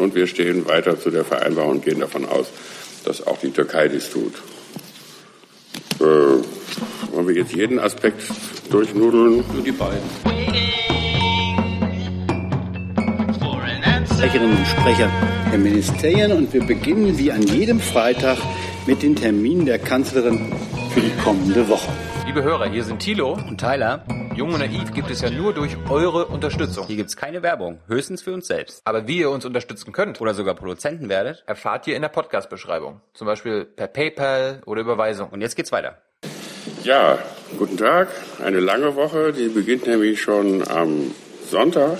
Und wir stehen weiter zu der Vereinbarung und gehen davon aus, dass auch die Türkei dies tut. Äh, wollen wir jetzt jeden Aspekt durchnudeln? Nur die beiden. Sprecherinnen und Sprecher der Ministerien und wir beginnen wie an jedem Freitag mit den Terminen der Kanzlerin für die kommende Woche. Liebe Hörer, hier sind Thilo und Tyler. Jung und Naiv gibt es ja nur durch eure Unterstützung. Hier gibt es keine Werbung, höchstens für uns selbst. Aber wie ihr uns unterstützen könnt oder sogar Produzenten werdet, erfahrt ihr in der Podcast-Beschreibung. Zum Beispiel per PayPal oder Überweisung. Und jetzt geht's weiter. Ja, guten Tag. Eine lange Woche, die beginnt nämlich schon am Sonntag.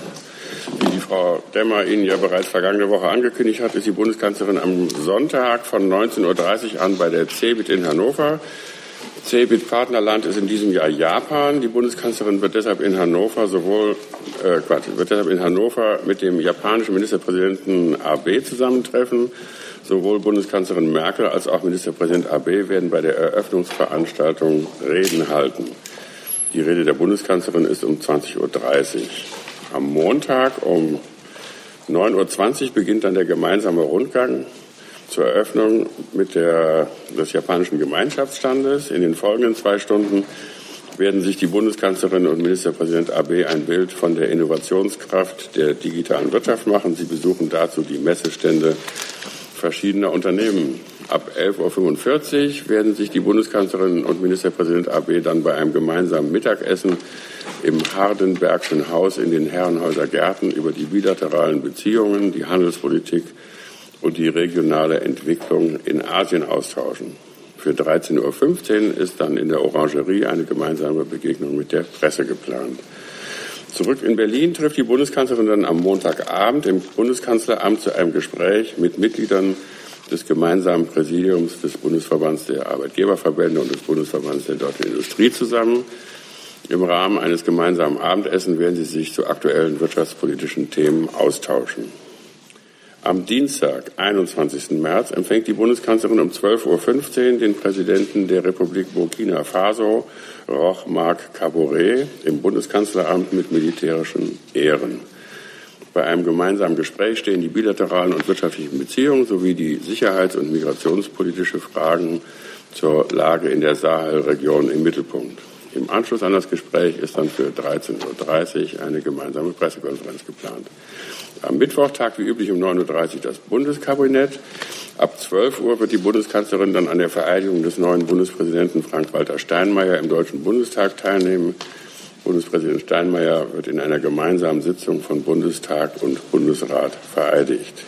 Wie die Frau Demmer Ihnen ja bereits vergangene Woche angekündigt hat, ist die Bundeskanzlerin am Sonntag von 19.30 Uhr an bei der CeBIT in Hannover. CeBIT-Partnerland ist in diesem Jahr Japan. Die Bundeskanzlerin wird deshalb in Hannover sowohl äh, Quatsch, wird deshalb in Hannover mit dem japanischen Ministerpräsidenten Abe zusammentreffen. Sowohl Bundeskanzlerin Merkel als auch Ministerpräsident Abe werden bei der Eröffnungsveranstaltung Reden halten. Die Rede der Bundeskanzlerin ist um 20.30 Uhr. Am Montag um 9.20 Uhr beginnt dann der gemeinsame Rundgang zur Eröffnung mit der, des japanischen Gemeinschaftsstandes. In den folgenden zwei Stunden werden sich die Bundeskanzlerin und Ministerpräsident Abe ein Bild von der Innovationskraft der digitalen Wirtschaft machen. Sie besuchen dazu die Messestände verschiedener Unternehmen. Ab 11.45 Uhr werden sich die Bundeskanzlerin und Ministerpräsident Abe dann bei einem gemeinsamen Mittagessen im Hardenbergschen Haus in den Herrenhäuser Gärten über die bilateralen Beziehungen, die Handelspolitik und die regionale Entwicklung in Asien austauschen. Für 13.15 Uhr ist dann in der Orangerie eine gemeinsame Begegnung mit der Presse geplant. Zurück in Berlin trifft die Bundeskanzlerin dann am Montagabend im Bundeskanzleramt zu einem Gespräch mit Mitgliedern des gemeinsamen Präsidiums des Bundesverbands der Arbeitgeberverbände und des Bundesverbands der deutschen Industrie zusammen. Im Rahmen eines gemeinsamen Abendessen werden sie sich zu aktuellen wirtschaftspolitischen Themen austauschen. Am Dienstag, 21. März, empfängt die Bundeskanzlerin um 12.15 Uhr den Präsidenten der Republik Burkina Faso, Roch Marc Caboret, im Bundeskanzleramt mit militärischen Ehren. Bei einem gemeinsamen Gespräch stehen die bilateralen und wirtschaftlichen Beziehungen sowie die sicherheits- und migrationspolitische Fragen zur Lage in der Sahelregion im Mittelpunkt. Im Anschluss an das Gespräch ist dann für 13.30 Uhr eine gemeinsame Pressekonferenz geplant. Am Mittwoch tagt wie üblich um 9.30 Uhr das Bundeskabinett. Ab 12 Uhr wird die Bundeskanzlerin dann an der Vereidigung des neuen Bundespräsidenten Frank-Walter Steinmeier im Deutschen Bundestag teilnehmen. Bundespräsident Steinmeier wird in einer gemeinsamen Sitzung von Bundestag und Bundesrat vereidigt.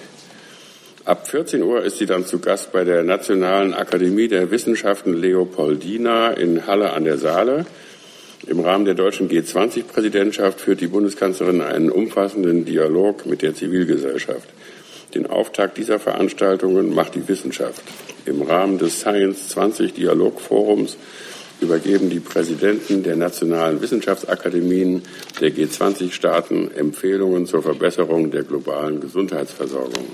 Ab 14 Uhr ist sie dann zu Gast bei der Nationalen Akademie der Wissenschaften Leopoldina in Halle an der Saale. Im Rahmen der deutschen G20-Präsidentschaft führt die Bundeskanzlerin einen umfassenden Dialog mit der Zivilgesellschaft. Den Auftakt dieser Veranstaltungen macht die Wissenschaft. Im Rahmen des Science 20 Dialogforums übergeben die Präsidenten der nationalen Wissenschaftsakademien der G20-Staaten Empfehlungen zur Verbesserung der globalen Gesundheitsversorgung.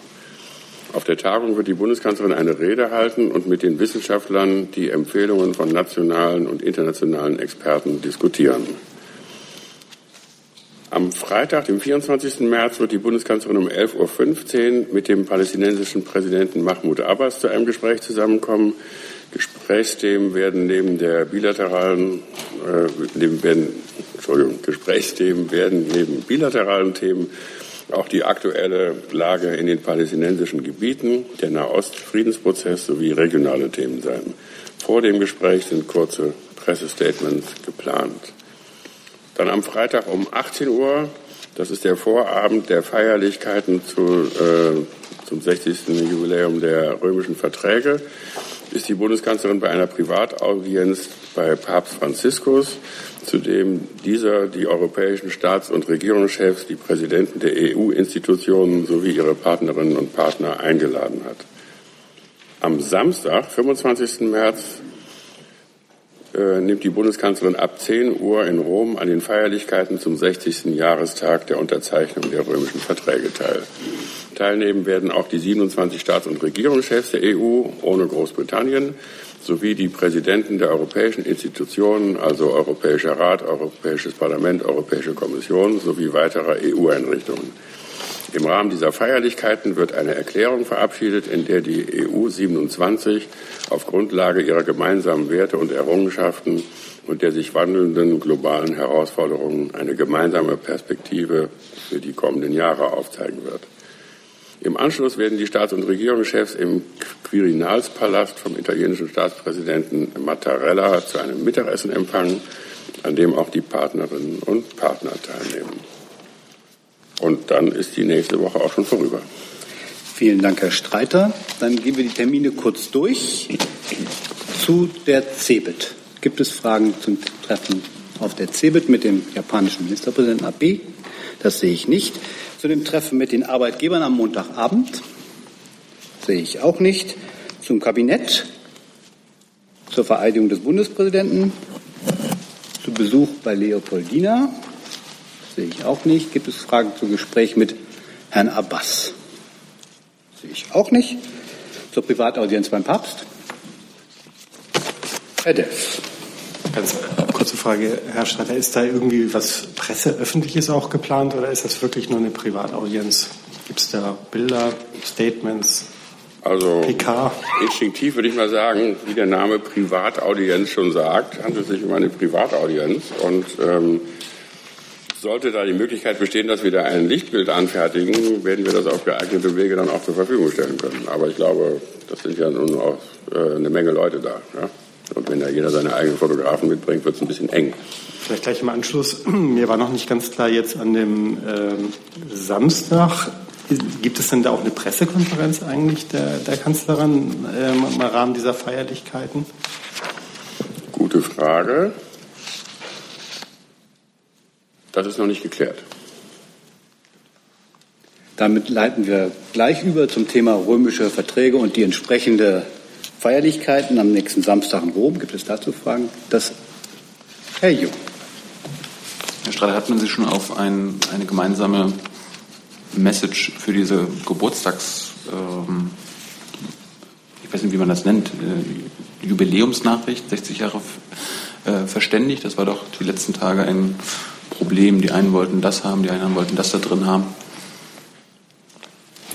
Auf der Tagung wird die Bundeskanzlerin eine Rede halten und mit den Wissenschaftlern die Empfehlungen von nationalen und internationalen Experten diskutieren. Am Freitag, dem 24. März, wird die Bundeskanzlerin um 11.15 Uhr mit dem palästinensischen Präsidenten Mahmoud Abbas zu einem Gespräch zusammenkommen. Gesprächsthemen werden neben der bilateralen, äh, neben, werden, Entschuldigung, Gesprächsthemen werden neben bilateralen Themen auch die aktuelle Lage in den palästinensischen Gebieten, der Nahost-Friedensprozess sowie regionale Themen sein. Vor dem Gespräch sind kurze Pressestatements geplant. Dann am Freitag um 18 Uhr, das ist der Vorabend der Feierlichkeiten zu, äh, zum 60. Jubiläum der römischen Verträge, ist die Bundeskanzlerin bei einer Privataudienz bei Papst Franziskus zudem dieser die europäischen Staats- und Regierungschefs, die Präsidenten der EU-Institutionen sowie ihre Partnerinnen und Partner eingeladen hat. Am Samstag, 25. März, äh, nimmt die Bundeskanzlerin ab 10 Uhr in Rom an den Feierlichkeiten zum 60. Jahrestag der Unterzeichnung der römischen Verträge teil. Teilnehmen werden auch die 27 Staats- und Regierungschefs der EU ohne Großbritannien sowie die Präsidenten der europäischen Institutionen, also Europäischer Rat, Europäisches Parlament, Europäische Kommission sowie weiterer EU-Einrichtungen. Im Rahmen dieser Feierlichkeiten wird eine Erklärung verabschiedet, in der die EU 27 auf Grundlage ihrer gemeinsamen Werte und Errungenschaften und der sich wandelnden globalen Herausforderungen eine gemeinsame Perspektive für die kommenden Jahre aufzeigen wird. Im Anschluss werden die Staats- und Regierungschefs im Quirinalspalast vom italienischen Staatspräsidenten Mattarella zu einem Mittagessen empfangen, an dem auch die Partnerinnen und Partner teilnehmen. Und dann ist die nächste Woche auch schon vorüber. Vielen Dank, Herr Streiter. Dann gehen wir die Termine kurz durch. Zu der CeBIT. Gibt es Fragen zum Treffen auf der CeBIT mit dem japanischen Ministerpräsidenten Abe? Das sehe ich nicht. Zu dem Treffen mit den Arbeitgebern am Montagabend? Sehe ich auch nicht. Zum Kabinett? Zur Vereidigung des Bundespräsidenten? Zu Besuch bei Leopoldina? Sehe ich auch nicht. Gibt es Fragen zum Gespräch mit Herrn Abbas? Sehe ich auch nicht. Zur Privataudienz beim Papst? Herr Delf. Ganz kurze Frage, Herr Streiter, ist da irgendwie was Presseöffentliches auch geplant oder ist das wirklich nur eine Privataudienz? Gibt es da Bilder, Statements? Also PK. instinktiv würde ich mal sagen, wie der Name Privataudienz schon sagt, handelt es sich um eine Privataudienz und ähm, sollte da die Möglichkeit bestehen, dass wir da ein Lichtbild anfertigen, werden wir das auf geeignete Wege dann auch zur Verfügung stellen können. Aber ich glaube, das sind ja nun auch äh, eine Menge Leute da. Ja? Und wenn da jeder seine eigenen Fotografen mitbringt, wird es ein bisschen eng. Vielleicht gleich im Anschluss. Mir war noch nicht ganz klar jetzt an dem ähm, Samstag. Gibt es denn da auch eine Pressekonferenz eigentlich der, der Kanzlerin ähm, im Rahmen dieser Feierlichkeiten? Gute Frage. Das ist noch nicht geklärt. Damit leiten wir gleich über zum Thema römische Verträge und die entsprechende Feierlichkeiten am nächsten Samstag in Rom. Gibt es dazu Fragen? Das Herr Jung. Herr Streiter, hat man sich schon auf ein, eine gemeinsame Message für diese Geburtstags, ähm, ich weiß nicht, wie man das nennt, äh, Jubiläumsnachricht, 60 Jahre äh, verständigt? Das war doch die letzten Tage ein Problem. Die einen wollten das haben, die anderen wollten das da drin haben.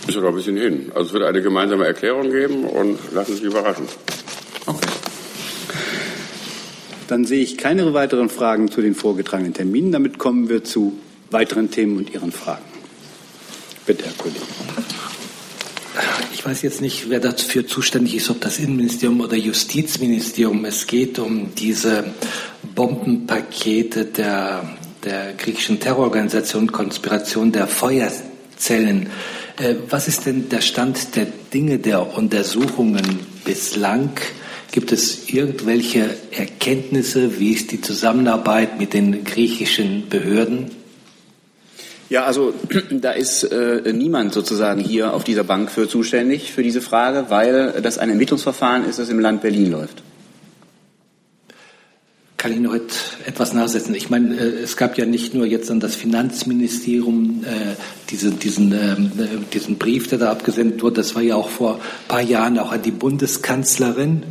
Ist ja noch ein bisschen hin. Also es wird eine gemeinsame Erklärung geben und lassen Sie sich überraschen. Okay. Dann sehe ich keine weiteren Fragen zu den vorgetragenen Terminen. Damit kommen wir zu weiteren Themen und Ihren Fragen. Bitte, Herr Kollege. Ich weiß jetzt nicht, wer dafür zuständig ist, ob das Innenministerium oder Justizministerium. Es geht um diese Bombenpakete der, der griechischen Terrororganisation Konspiration der Feuerzellen. Äh, was ist denn der Stand der Dinge der Untersuchungen bislang? Gibt es irgendwelche Erkenntnisse? Wie ist die Zusammenarbeit mit den griechischen Behörden? Ja, also da ist äh, niemand sozusagen hier auf dieser Bank für zuständig für diese Frage, weil das ein Ermittlungsverfahren ist, das im Land Berlin läuft. Kann ich noch etwas nachsetzen? Ich meine, äh, es gab ja nicht nur jetzt an das Finanzministerium äh, diese, diesen, ähm, äh, diesen Brief, der da abgesendet wurde, das war ja auch vor ein paar Jahren auch an die Bundeskanzlerin.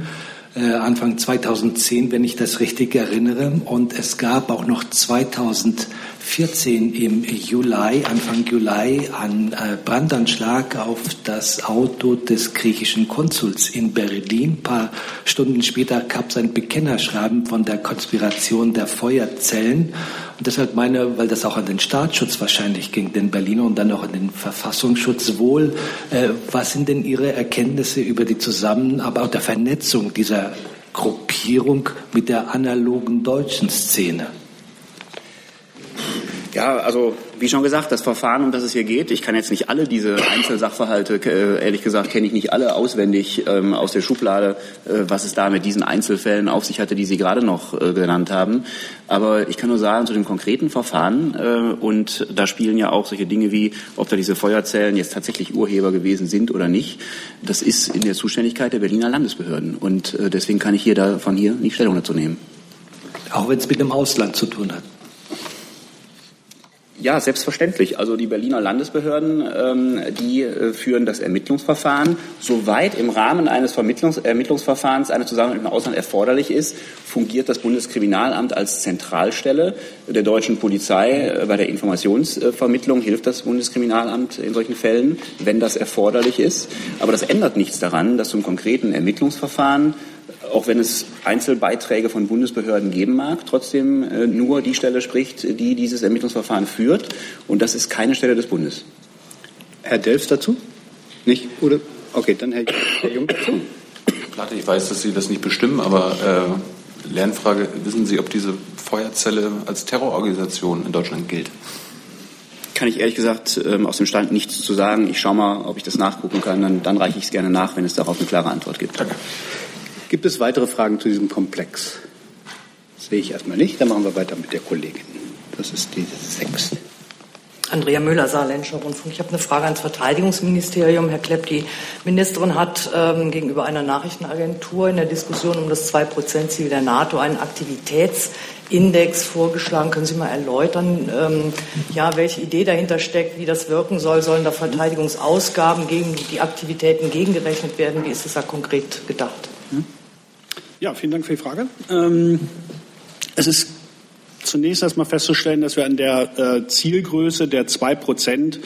Anfang 2010, wenn ich das richtig erinnere. Und es gab auch noch 2014 im Juli, Anfang Juli, einen äh, Brandanschlag auf das Auto des griechischen Konsuls in Berlin. Ein paar Stunden später gab es ein Bekennerschreiben von der Konspiration der Feuerzellen. Und deshalb meine, weil das auch an den Staatsschutz wahrscheinlich ging, den Berliner und dann auch an den Verfassungsschutz wohl. Äh, was sind denn Ihre Erkenntnisse über die Zusammenarbeit der Vernetzung dieser Gruppierung mit der analogen deutschen Szene? Ja, also wie schon gesagt, das Verfahren, um das es hier geht, ich kann jetzt nicht alle diese Einzelsachverhalte, äh, ehrlich gesagt, kenne ich nicht alle auswendig ähm, aus der Schublade, äh, was es da mit diesen Einzelfällen auf sich hatte, die Sie gerade noch äh, genannt haben. Aber ich kann nur sagen, zu dem konkreten Verfahren, äh, und da spielen ja auch solche Dinge wie, ob da diese Feuerzellen jetzt tatsächlich Urheber gewesen sind oder nicht, das ist in der Zuständigkeit der Berliner Landesbehörden. Und äh, deswegen kann ich hier da von hier nicht Stellung dazu nehmen. Auch wenn es mit dem Ausland zu tun hat. Ja, selbstverständlich. Also die Berliner Landesbehörden, ähm, die äh, führen das Ermittlungsverfahren. Soweit im Rahmen eines Vermittlungs Ermittlungsverfahrens eine Zusammenarbeit im Ausland erforderlich ist, fungiert das Bundeskriminalamt als Zentralstelle der deutschen Polizei. Äh, bei der Informationsvermittlung hilft das Bundeskriminalamt in solchen Fällen, wenn das erforderlich ist. Aber das ändert nichts daran, dass zum konkreten Ermittlungsverfahren auch wenn es Einzelbeiträge von Bundesbehörden geben mag, trotzdem äh, nur die Stelle spricht, die dieses Ermittlungsverfahren führt. Und das ist keine Stelle des Bundes. Herr Delfs dazu? Nicht? Oder? Okay, dann Herr, Herr Jung dazu. Platte, ich weiß, dass Sie das nicht bestimmen, aber äh, Lernfrage, wissen Sie, ob diese Feuerzelle als Terrororganisation in Deutschland gilt? Kann ich ehrlich gesagt ähm, aus dem Stand nichts zu sagen. Ich schaue mal, ob ich das nachgucken kann. Dann, dann reiche ich es gerne nach, wenn es darauf eine klare Antwort gibt. Danke. Gibt es weitere Fragen zu diesem Komplex? Sehe ich erstmal nicht. Dann machen wir weiter mit der Kollegin. Das ist die sechste. Andrea Müller, Saarländischer Rundfunk. Ich habe eine Frage ans Verteidigungsministerium. Herr Klepp, die Ministerin hat ähm, gegenüber einer Nachrichtenagentur in der Diskussion um das 2-Prozent-Ziel der NATO einen Aktivitätsindex vorgeschlagen. Können Sie mal erläutern, ähm, ja, welche Idee dahinter steckt, wie das wirken soll? Sollen da Verteidigungsausgaben gegen die Aktivitäten gegengerechnet werden? Wie ist das da konkret gedacht? Ja, vielen Dank für die Frage. Ähm, es ist zunächst erstmal festzustellen, dass wir an der äh, Zielgröße der zwei Prozent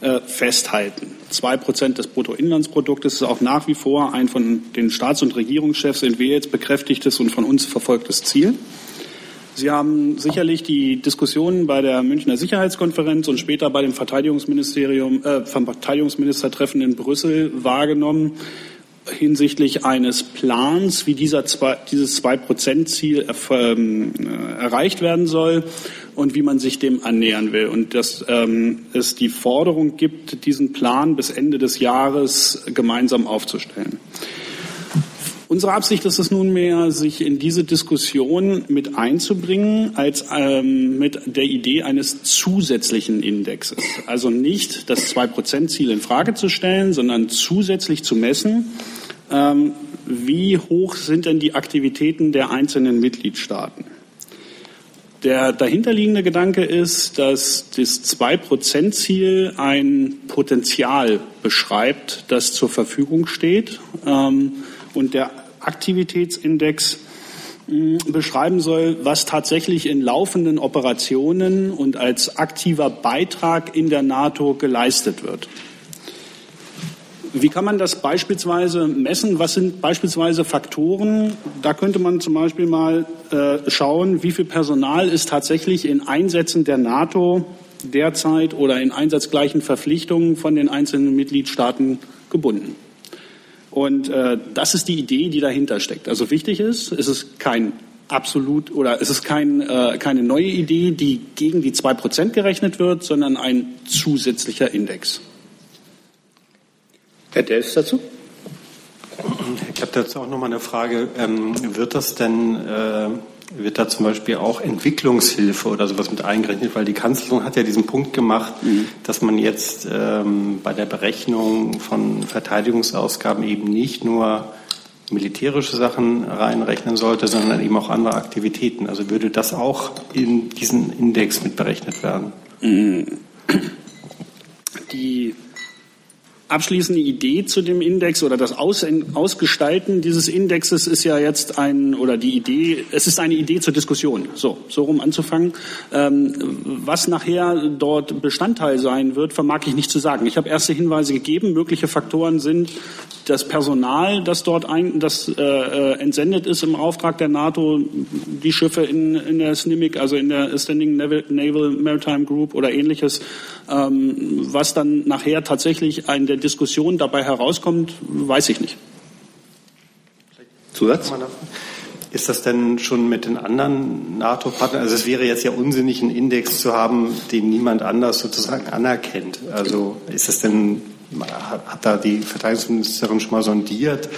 äh, festhalten. Zwei Prozent des Bruttoinlandsproduktes ist auch nach wie vor ein von den Staats- und Regierungschefs in jetzt bekräftigtes und von uns verfolgtes Ziel. Sie haben sicherlich die Diskussionen bei der Münchner Sicherheitskonferenz und später bei dem Verteidigungsministerium, äh, vom Verteidigungsministertreffen in Brüssel wahrgenommen hinsichtlich eines Plans, wie dieser zwei, dieses Zwei-Prozent-Ziel ähm, äh, erreicht werden soll und wie man sich dem annähern will. Und dass ähm, es die Forderung gibt, diesen Plan bis Ende des Jahres gemeinsam aufzustellen. Unsere Absicht ist es nunmehr, sich in diese Diskussion mit einzubringen, als ähm, mit der Idee eines zusätzlichen Indexes. Also nicht das Zwei-Prozent-Ziel in Frage zu stellen, sondern zusätzlich zu messen, ähm, wie hoch sind denn die Aktivitäten der einzelnen Mitgliedstaaten? Der dahinterliegende Gedanke ist, dass das Zwei-Prozent-Ziel ein Potenzial beschreibt, das zur Verfügung steht. Ähm, und der Aktivitätsindex beschreiben soll, was tatsächlich in laufenden Operationen und als aktiver Beitrag in der NATO geleistet wird. Wie kann man das beispielsweise messen? Was sind beispielsweise Faktoren? Da könnte man zum Beispiel mal äh, schauen, wie viel Personal ist tatsächlich in Einsätzen der NATO derzeit oder in einsatzgleichen Verpflichtungen von den einzelnen Mitgliedstaaten gebunden. Und äh, das ist die Idee, die dahinter steckt. Also wichtig ist, es ist kein absolut oder es ist kein, äh, keine neue Idee, die gegen die zwei Prozent gerechnet wird, sondern ein zusätzlicher Index. Herr Delfs dazu? Ich habe dazu auch noch mal eine Frage. Ähm, wird das denn, äh, wird da zum Beispiel auch Entwicklungshilfe oder sowas mit eingerechnet? Weil die Kanzlerin hat ja diesen Punkt gemacht, mhm. dass man jetzt ähm, bei der Berechnung von Verteidigungsausgaben eben nicht nur militärische Sachen reinrechnen sollte, sondern eben auch andere Aktivitäten. Also würde das auch in diesen Index mit berechnet werden? Mhm. Die abschließende Idee zu dem Index oder das Aus, Ausgestalten dieses Indexes ist ja jetzt ein, oder die Idee, es ist eine Idee zur Diskussion, so, so rum anzufangen. Ähm, was nachher dort Bestandteil sein wird, vermag ich nicht zu sagen. Ich habe erste Hinweise gegeben. Mögliche Faktoren sind das Personal, das dort ein, das äh, äh entsendet ist im Auftrag der NATO, die Schiffe in, in der SNIMIC, also in der Standing Naval, Maritime Group oder ähnliches, ähm, was dann nachher tatsächlich ein der der Diskussion dabei herauskommt, weiß ich nicht. Zusatz? Ist das denn schon mit den anderen NATO-Partnern? Also es wäre jetzt ja unsinnig, einen Index zu haben, den niemand anders sozusagen anerkennt. Also ist das denn, hat da die Verteidigungsministerin schon mal sondiert,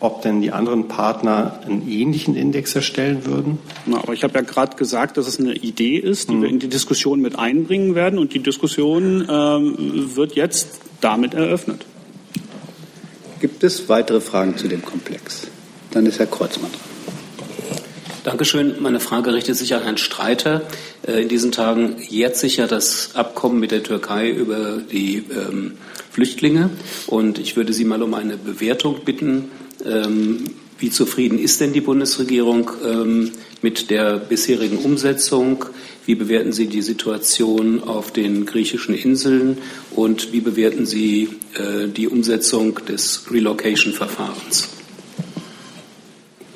ob denn die anderen Partner einen ähnlichen Index erstellen würden? Na, aber ich habe ja gerade gesagt, dass es eine Idee ist, die mhm. wir in die Diskussion mit einbringen werden. Und die Diskussion ähm, wird jetzt damit eröffnet. Gibt es weitere Fragen zu dem Komplex? Dann ist Herr Kreuzmann dran. Dankeschön. Meine Frage richtet sich an Herrn Streiter. Äh, in diesen Tagen jährt sich ja das Abkommen mit der Türkei über die ähm, Flüchtlinge. Und ich würde Sie mal um eine Bewertung bitten. Ähm, wie zufrieden ist denn die Bundesregierung ähm, mit der bisherigen Umsetzung? Wie bewerten Sie die Situation auf den griechischen Inseln? Und wie bewerten Sie äh, die Umsetzung des Relocation-Verfahrens?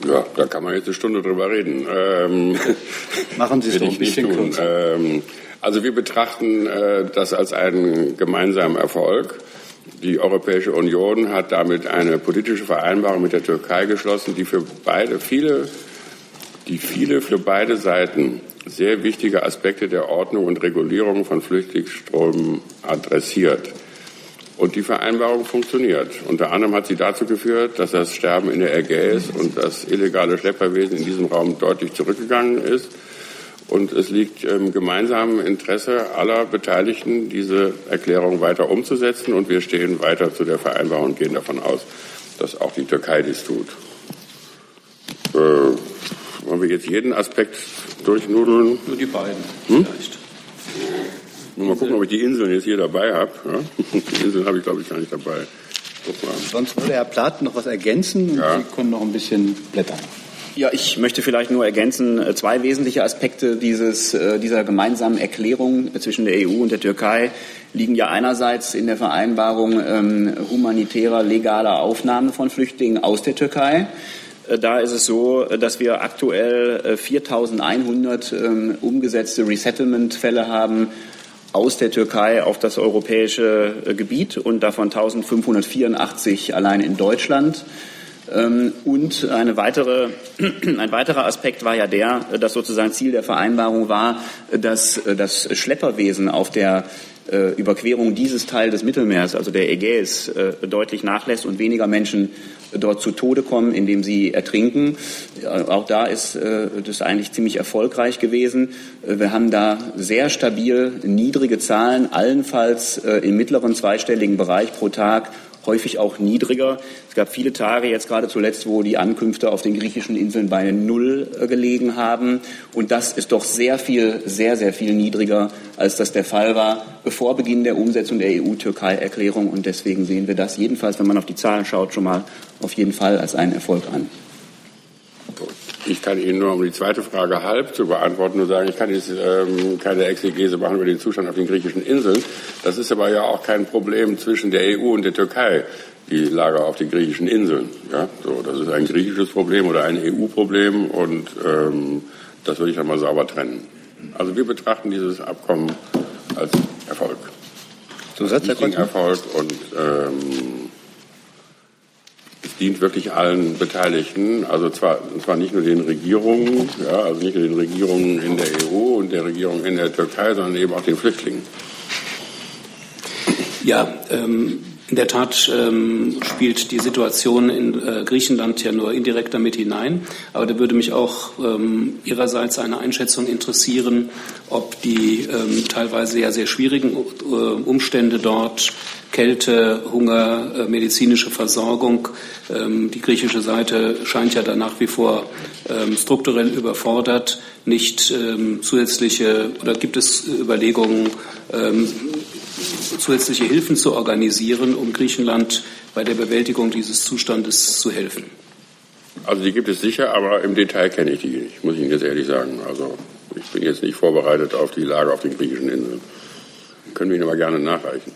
Ja, da kann man jetzt eine Stunde drüber reden. Ähm, Machen Sie es doch ein bisschen kürzer. Ähm, also wir betrachten äh, das als einen gemeinsamen Erfolg. Die Europäische Union hat damit eine politische Vereinbarung mit der Türkei geschlossen, die für beide viele, die viele für beide Seiten sehr wichtige Aspekte der Ordnung und Regulierung von Flüchtlingsströmen adressiert. Und die Vereinbarung funktioniert. Unter anderem hat sie dazu geführt, dass das Sterben in der Ägäis und das illegale Schlepperwesen in diesem Raum deutlich zurückgegangen ist. Und es liegt im gemeinsamen Interesse aller Beteiligten, diese Erklärung weiter umzusetzen. Und wir stehen weiter zu der Vereinbarung und gehen davon aus, dass auch die Türkei dies tut. Äh, wollen wir jetzt jeden Aspekt durchnudeln? Nur die beiden hm? vielleicht. Mal gucken, ob ich die Inseln jetzt hier dabei habe. Ja? Die Inseln habe ich, glaube ich, gar nicht dabei. Sonst würde Herr Plath noch was ergänzen und ja. Sie können noch ein bisschen blättern. Ja, ich möchte vielleicht nur ergänzen, äh, zwei wesentliche Aspekte dieses, äh, dieser gemeinsamen Erklärung zwischen der EU und der Türkei liegen ja einerseits in der Vereinbarung ähm, humanitärer, legaler Aufnahme von Flüchtlingen aus der Türkei. Äh, da ist es so, dass wir aktuell 4.100 ähm, umgesetzte Resettlement-Fälle haben aus der Türkei auf das europäische äh, Gebiet und davon 1584 allein in Deutschland. Ähm, und eine weitere, ein weiterer Aspekt war ja der, dass sozusagen Ziel der Vereinbarung war, dass äh, das Schlepperwesen auf der äh, Überquerung dieses Teil des Mittelmeers, also der Ägäis, deutlich nachlässt und weniger Menschen dort zu Tode kommen, indem sie ertrinken. Auch da ist äh, das eigentlich ziemlich erfolgreich gewesen. Äh, wir haben da sehr stabil niedrige Zahlen, allenfalls äh, im mittleren zweistelligen Bereich pro Tag häufig auch niedriger. Es gab viele Tage, jetzt gerade zuletzt, wo die Ankünfte auf den griechischen Inseln bei Null äh, gelegen haben. Und das ist doch sehr viel, sehr, sehr viel niedriger, als das der Fall war bevor Beginn der Umsetzung der EU-Türkei-Erklärung. Und deswegen sehen wir das jedenfalls, wenn man auf die Zahlen schaut, schon mal auf jeden Fall als einen Erfolg an. Ich kann Ihnen nur, um die zweite Frage halb zu beantworten, nur sagen, ich kann jetzt ähm, keine Exegese machen über den Zustand auf den griechischen Inseln. Das ist aber ja auch kein Problem zwischen der EU und der Türkei, die Lager auf den griechischen Inseln. Ja, so, das ist ein griechisches Problem oder ein EU-Problem und ähm, das würde ich dann mal sauber trennen. Also wir betrachten dieses Abkommen als Erfolg. Zusatz, Herr Erfolg und ähm, es dient wirklich allen Beteiligten, also zwar, zwar nicht nur den Regierungen, ja, also nicht nur den Regierungen in der EU und der Regierung in der Türkei, sondern eben auch den Flüchtlingen. Ja, ähm, in der Tat ähm, spielt die Situation in äh, Griechenland ja nur indirekt damit hinein. Aber da würde mich auch ähm, Ihrerseits eine Einschätzung interessieren, ob die ähm, teilweise ja sehr schwierigen äh, Umstände dort Kälte, Hunger, äh, medizinische Versorgung. Ähm, die griechische Seite scheint ja da nach wie vor ähm, strukturell überfordert. Nicht ähm, zusätzliche oder gibt es Überlegungen, zusätzliche Hilfen zu organisieren, um Griechenland bei der Bewältigung dieses Zustandes zu helfen? Also die gibt es sicher, aber im Detail kenne ich die nicht, muss ich Ihnen jetzt ehrlich sagen. Also ich bin jetzt nicht vorbereitet auf die Lage auf den griechischen Inseln. Können wir Ihnen aber gerne nachreichen.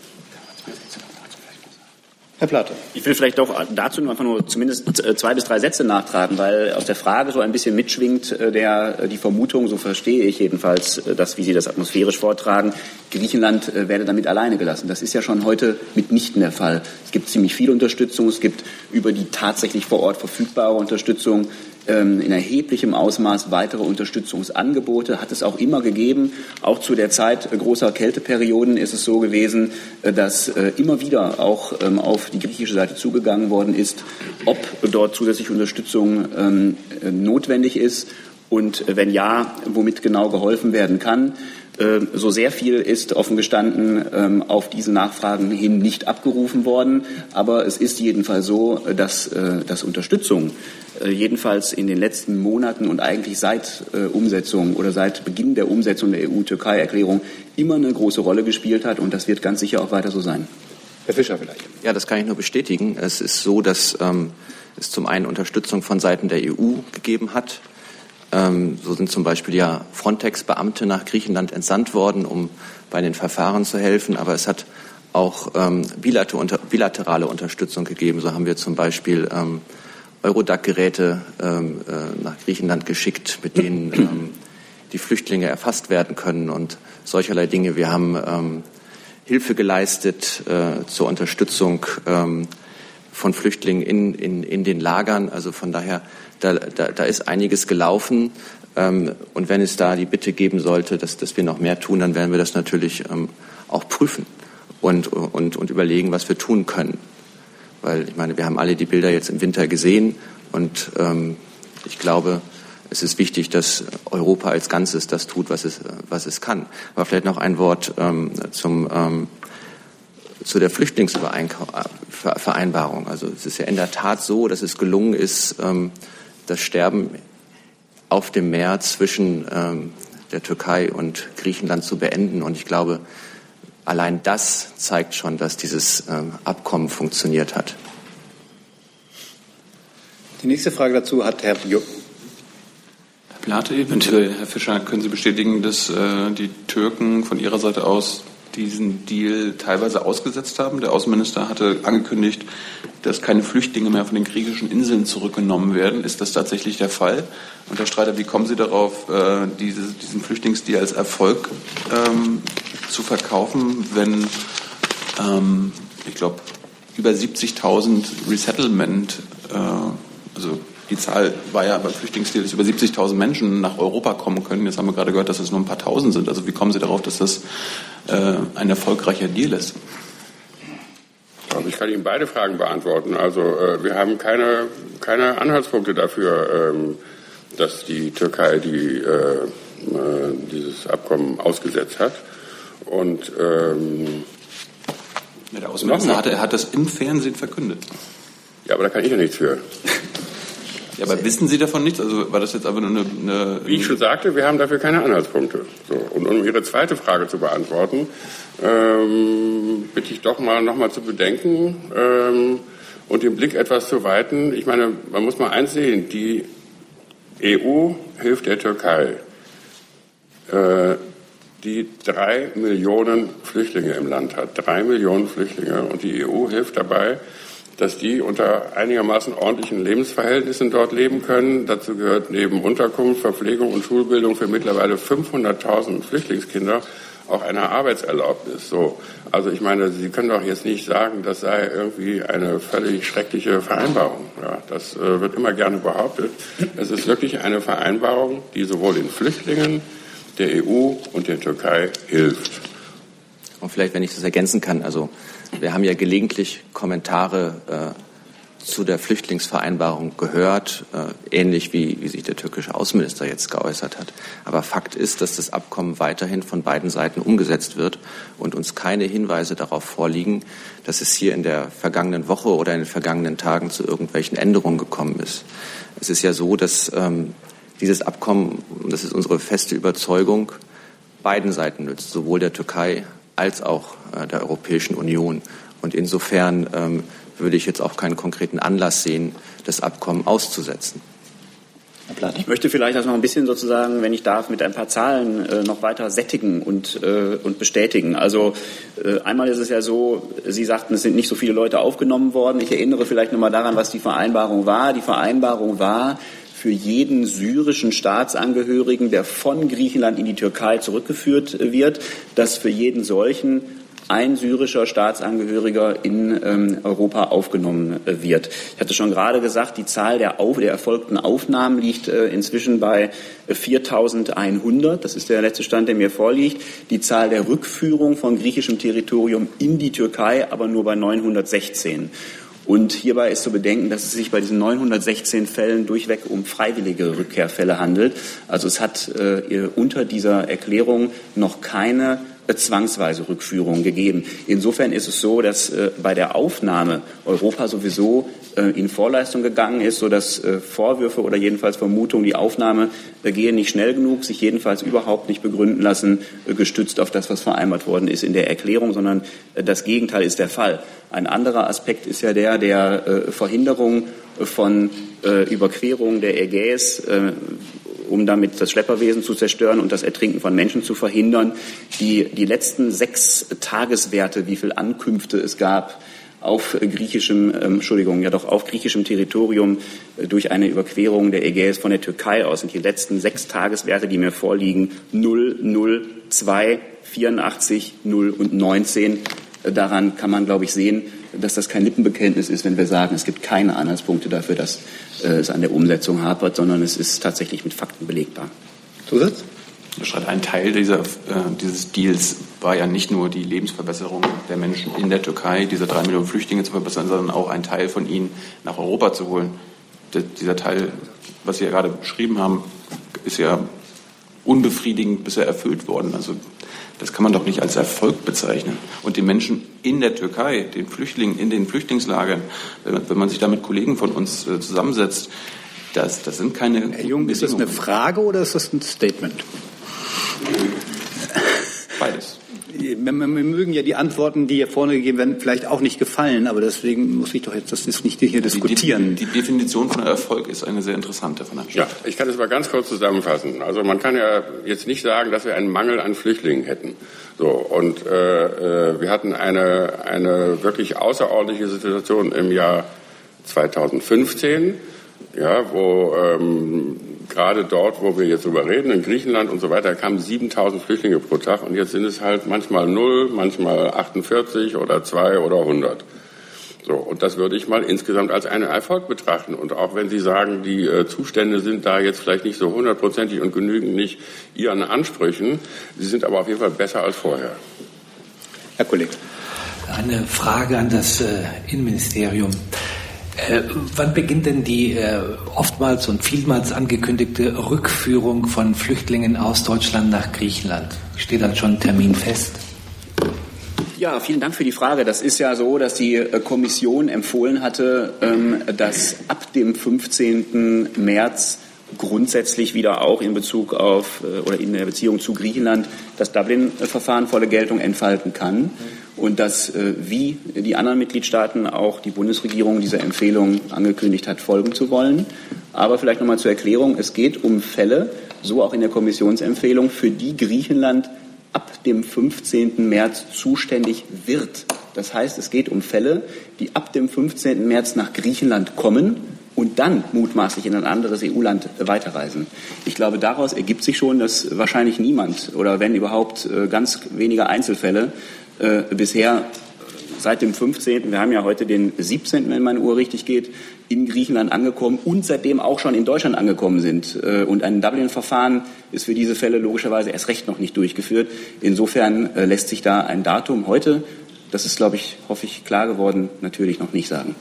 Herr Platte. Ich will vielleicht doch dazu einfach nur zumindest äh, zwei bis drei Sätze nachtragen, weil aus der Frage so ein bisschen mitschwingt äh, der, äh, die Vermutung, so verstehe ich jedenfalls das, wie Sie das atmosphärisch vortragen, Griechenland werde damit alleine gelassen. Das ist ja schon heute mitnichten der Fall. Es gibt ziemlich viel Unterstützung. Es gibt über die tatsächlich vor Ort verfügbare Unterstützung in erheblichem Ausmaß weitere Unterstützungsangebote. Hat es auch immer gegeben. Auch zu der Zeit großer Kälteperioden ist es so gewesen, äh, dass äh, immer wieder auch ähm, auf die griechische Seite zugegangen worden ist, ob dort zusätzliche Unterstützung ähm, notwendig ist und wenn ja, womit genau geholfen werden kann. Äh, so sehr viel ist offen gestanden ähm, auf diese Nachfragen hin nicht abgerufen worden. Aber es ist jedenfalls so, dass, äh, dass Unterstützung äh, jedenfalls in den letzten Monaten und eigentlich seit Umsetzung oder seit Beginn der Umsetzung der EU-Türkei-Erklärung immer eine große Rolle gespielt hat. Und das wird ganz sicher auch weiter so sein. Herr Fischer vielleicht. Ja, das kann ich nur bestätigen. Es ist so, dass ähm, es zum einen Unterstützung von Seiten der EU gegeben hat. Ähm, so sind zum Beispiel ja Frontex-Beamte nach Griechenland entsandt worden, um bei den Verfahren zu helfen. Aber es hat auch ähm, bilaterale Unterstützung gegeben. So haben wir zum Beispiel ähm, Eurodac-Geräte ähm, äh, nach Griechenland geschickt, mit denen ähm, die Flüchtlinge erfasst werden können und solcherlei Dinge. Wir haben ähm, Hilfe geleistet äh, zur Unterstützung ähm, von Flüchtlingen in, in, in den Lagern. Also von daher, da, da, da ist einiges gelaufen. Ähm, und wenn es da die Bitte geben sollte, dass, dass wir noch mehr tun, dann werden wir das natürlich ähm, auch prüfen und, und, und überlegen, was wir tun können. Weil ich meine, wir haben alle die Bilder jetzt im Winter gesehen und ähm, ich glaube, es ist wichtig, dass Europa als Ganzes das tut, was es, was es kann. Aber vielleicht noch ein Wort ähm, zum, ähm, zu der Flüchtlingsvereinbarung. Also es ist ja in der Tat so, dass es gelungen ist, ähm, das Sterben auf dem Meer zwischen ähm, der Türkei und Griechenland zu beenden. Und ich glaube, allein das zeigt schon, dass dieses ähm, Abkommen funktioniert hat. Die nächste Frage dazu hat Herr Jung. Plate, eventuell, Herr Fischer, können Sie bestätigen, dass äh, die Türken von Ihrer Seite aus diesen Deal teilweise ausgesetzt haben? Der Außenminister hatte angekündigt, dass keine Flüchtlinge mehr von den griechischen Inseln zurückgenommen werden. Ist das tatsächlich der Fall? Und Herr Streiter, wie kommen Sie darauf, äh, diese, diesen Flüchtlingsdeal als Erfolg ähm, zu verkaufen, wenn, ähm, ich glaube, über 70.000 Resettlement, äh, also die Zahl war ja beim Flüchtlingsdeal, dass über 70.000 Menschen nach Europa kommen können. Jetzt haben wir gerade gehört, dass es nur ein paar Tausend sind. Also wie kommen Sie darauf, dass das äh, ein erfolgreicher Deal ist? Also ich kann Ihnen beide Fragen beantworten. Also äh, wir haben keine, keine Anhaltspunkte dafür, ähm, dass die Türkei die, äh, äh dieses Abkommen ausgesetzt hat. Und ähm, der Außenminister hat, hat das im Fernsehen verkündet. Ja, aber da kann ich ja nichts für. Ja, aber wissen Sie davon nichts? Also war das jetzt aber nur eine, eine Wie ich schon sagte, wir haben dafür keine Anhaltspunkte. So, und um Ihre zweite Frage zu beantworten, ähm, bitte ich doch mal noch mal zu bedenken ähm, und den Blick etwas zu weiten. Ich meine, man muss mal eins sehen: Die EU hilft der Türkei, äh, die drei Millionen Flüchtlinge im Land hat. Drei Millionen Flüchtlinge und die EU hilft dabei dass die unter einigermaßen ordentlichen Lebensverhältnissen dort leben können. Dazu gehört neben Unterkunft, Verpflegung und Schulbildung für mittlerweile 500.000 Flüchtlingskinder auch eine Arbeitserlaubnis. So, also ich meine, Sie können doch jetzt nicht sagen, das sei irgendwie eine völlig schreckliche Vereinbarung. Ja, das äh, wird immer gerne behauptet. Es ist wirklich eine Vereinbarung, die sowohl den Flüchtlingen, der EU und der Türkei hilft. Und vielleicht, wenn ich das ergänzen kann, also wir haben ja gelegentlich Kommentare äh, zu der Flüchtlingsvereinbarung gehört, äh, ähnlich wie, wie sich der türkische Außenminister jetzt geäußert hat. Aber Fakt ist, dass das Abkommen weiterhin von beiden Seiten umgesetzt wird und uns keine Hinweise darauf vorliegen, dass es hier in der vergangenen Woche oder in den vergangenen Tagen zu irgendwelchen Änderungen gekommen ist. Es ist ja so, dass ähm, dieses Abkommen, das ist unsere feste Überzeugung, beiden Seiten nützt, sowohl der Türkei als auch der Europäischen Union. Und insofern ähm, würde ich jetzt auch keinen konkreten Anlass sehen, das Abkommen auszusetzen. Ich möchte vielleicht das noch ein bisschen sozusagen, wenn ich darf, mit ein paar Zahlen äh, noch weiter sättigen und, äh, und bestätigen. Also äh, einmal ist es ja so, Sie sagten, es sind nicht so viele Leute aufgenommen worden. Ich erinnere vielleicht noch mal daran, was die Vereinbarung war. Die Vereinbarung war, für jeden syrischen Staatsangehörigen, der von Griechenland in die Türkei zurückgeführt wird, dass für jeden solchen ein syrischer Staatsangehöriger in ähm, Europa aufgenommen äh, wird. Ich hatte schon gerade gesagt, die Zahl der, auf, der erfolgten Aufnahmen liegt äh, inzwischen bei 4.100. Das ist der letzte Stand, der mir vorliegt. Die Zahl der Rückführung von griechischem Territorium in die Türkei aber nur bei 916. Und hierbei ist zu bedenken, dass es sich bei diesen 916 Fällen durchweg um freiwillige Rückkehrfälle handelt. Also es hat äh, unter dieser Erklärung noch keine zwangsweise Rückführung gegeben. Insofern ist es so, dass äh, bei der Aufnahme Europa sowieso äh, in Vorleistung gegangen ist, sodass äh, Vorwürfe oder jedenfalls Vermutungen, die Aufnahme äh, gehe nicht schnell genug, sich jedenfalls überhaupt nicht begründen lassen, äh, gestützt auf das, was vereinbart worden ist in der Erklärung, sondern äh, das Gegenteil ist der Fall. Ein anderer Aspekt ist ja der der Verhinderung von Überquerung der Ägäis um damit das Schlepperwesen zu zerstören und das Ertrinken von Menschen zu verhindern. Die, die letzten sechs Tageswerte, wie viel Ankünfte es gab, auf griechischem, ähm, Entschuldigung, ja doch auf griechischem Territorium äh, durch eine Überquerung der Ägäis von der Türkei aus sind die letzten sechs Tageswerte, die mir vorliegen, 0, 0, 2, 84, 0 und 19. Äh, daran kann man, glaube ich, sehen, dass das kein Lippenbekenntnis ist, wenn wir sagen, es gibt keine Anhaltspunkte dafür, dass äh, es an der Umsetzung hapert, sondern es ist tatsächlich mit Fakten belegbar. Zusatz? Ein Teil dieser, äh, dieses Deals war ja nicht nur die Lebensverbesserung der Menschen in der Türkei, diese drei Millionen Flüchtlinge zu verbessern, sondern auch einen Teil von ihnen nach Europa zu holen. Der, dieser Teil, was Sie ja gerade beschrieben haben, ist ja unbefriedigend bisher erfüllt worden. Also das kann man doch nicht als Erfolg bezeichnen. Und die Menschen in der Türkei, den Flüchtlingen in den Flüchtlingslagern, wenn man sich da mit Kollegen von uns äh, zusammensetzt, das, das sind keine. Herr Jung, ist das eine Frage oder ist das ein Statement? Beides wir mögen ja die Antworten, die hier vorne gegeben werden, vielleicht auch nicht gefallen, aber deswegen muss ich doch jetzt das ist nicht hier diskutieren. Die, die Definition von Erfolg ist eine sehr interessante von Herrn Ja, ich kann es mal ganz kurz zusammenfassen. Also man kann ja jetzt nicht sagen, dass wir einen Mangel an Flüchtlingen hätten. So und äh, äh wir hatten eine eine wirklich außerordentliche Situation im Jahr 2015, ja, wo ähm, gerade dort, wo wir jetzt drüber reden, in Griechenland und so weiter, kamen 7000 Flüchtlinge pro Tag und jetzt sind es halt manchmal null, manchmal 48 oder zwei oder 100. So, und das würde ich mal insgesamt als einen Erfolg betrachten. Und auch wenn Sie sagen, die äh, Zustände sind da jetzt vielleicht nicht so hundertprozentig und genügen nicht Ihren Ansprüchen, sie sind aber auf jeden Fall besser als vorher. Herr Kollege. Eine Frage an das äh, Innenministerium. Äh, wann beginnt denn die äh, oftmals und vielmals angekündigte Rückführung von Flüchtlingen aus Deutschland nach Griechenland? Steht dann schon ein Termin fest? Ja, vielen Dank für die Frage. Das ist ja so, dass die äh, Kommission empfohlen hatte, ähm, dass ab dem 15. März grundsätzlich wieder auch in Bezug auf äh, oder in der Beziehung zu Griechenland das Dublin-Verfahren volle Geltung entfalten kann und dass äh, wie die anderen Mitgliedstaaten auch die Bundesregierung dieser Empfehlung angekündigt hat, folgen zu wollen. Aber vielleicht noch mal zur Erklärung, es geht um Fälle, so auch in der Kommissionsempfehlung, für die Griechenland ab dem 15. März zuständig wird. Das heißt, es geht um Fälle, die ab dem 15. März nach Griechenland kommen und dann mutmaßlich in ein anderes EU-Land weiterreisen. Ich glaube, daraus ergibt sich schon, dass wahrscheinlich niemand oder wenn überhaupt äh, ganz wenige Einzelfälle äh, bisher seit dem 15., wir haben ja heute den 17., wenn meine Uhr richtig geht, in Griechenland angekommen und seitdem auch schon in Deutschland angekommen sind. Äh, und ein Dublin-Verfahren ist für diese Fälle logischerweise erst recht noch nicht durchgeführt. Insofern äh, lässt sich da ein Datum heute, das ist, glaube ich, hoffe ich, klar geworden, natürlich noch nicht sagen.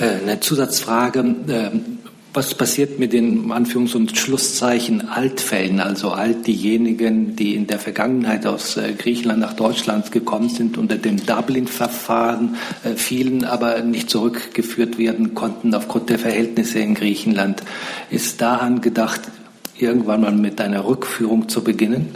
Äh, eine Zusatzfrage. Ähm, was passiert mit den Anführungs- und Schlusszeichen Altfällen, also alt diejenigen, die in der Vergangenheit aus äh, Griechenland nach Deutschland gekommen sind, unter dem Dublin-Verfahren äh, fielen, aber nicht zurückgeführt werden konnten aufgrund der Verhältnisse in Griechenland? Ist da angedacht, irgendwann mal mit einer Rückführung zu beginnen?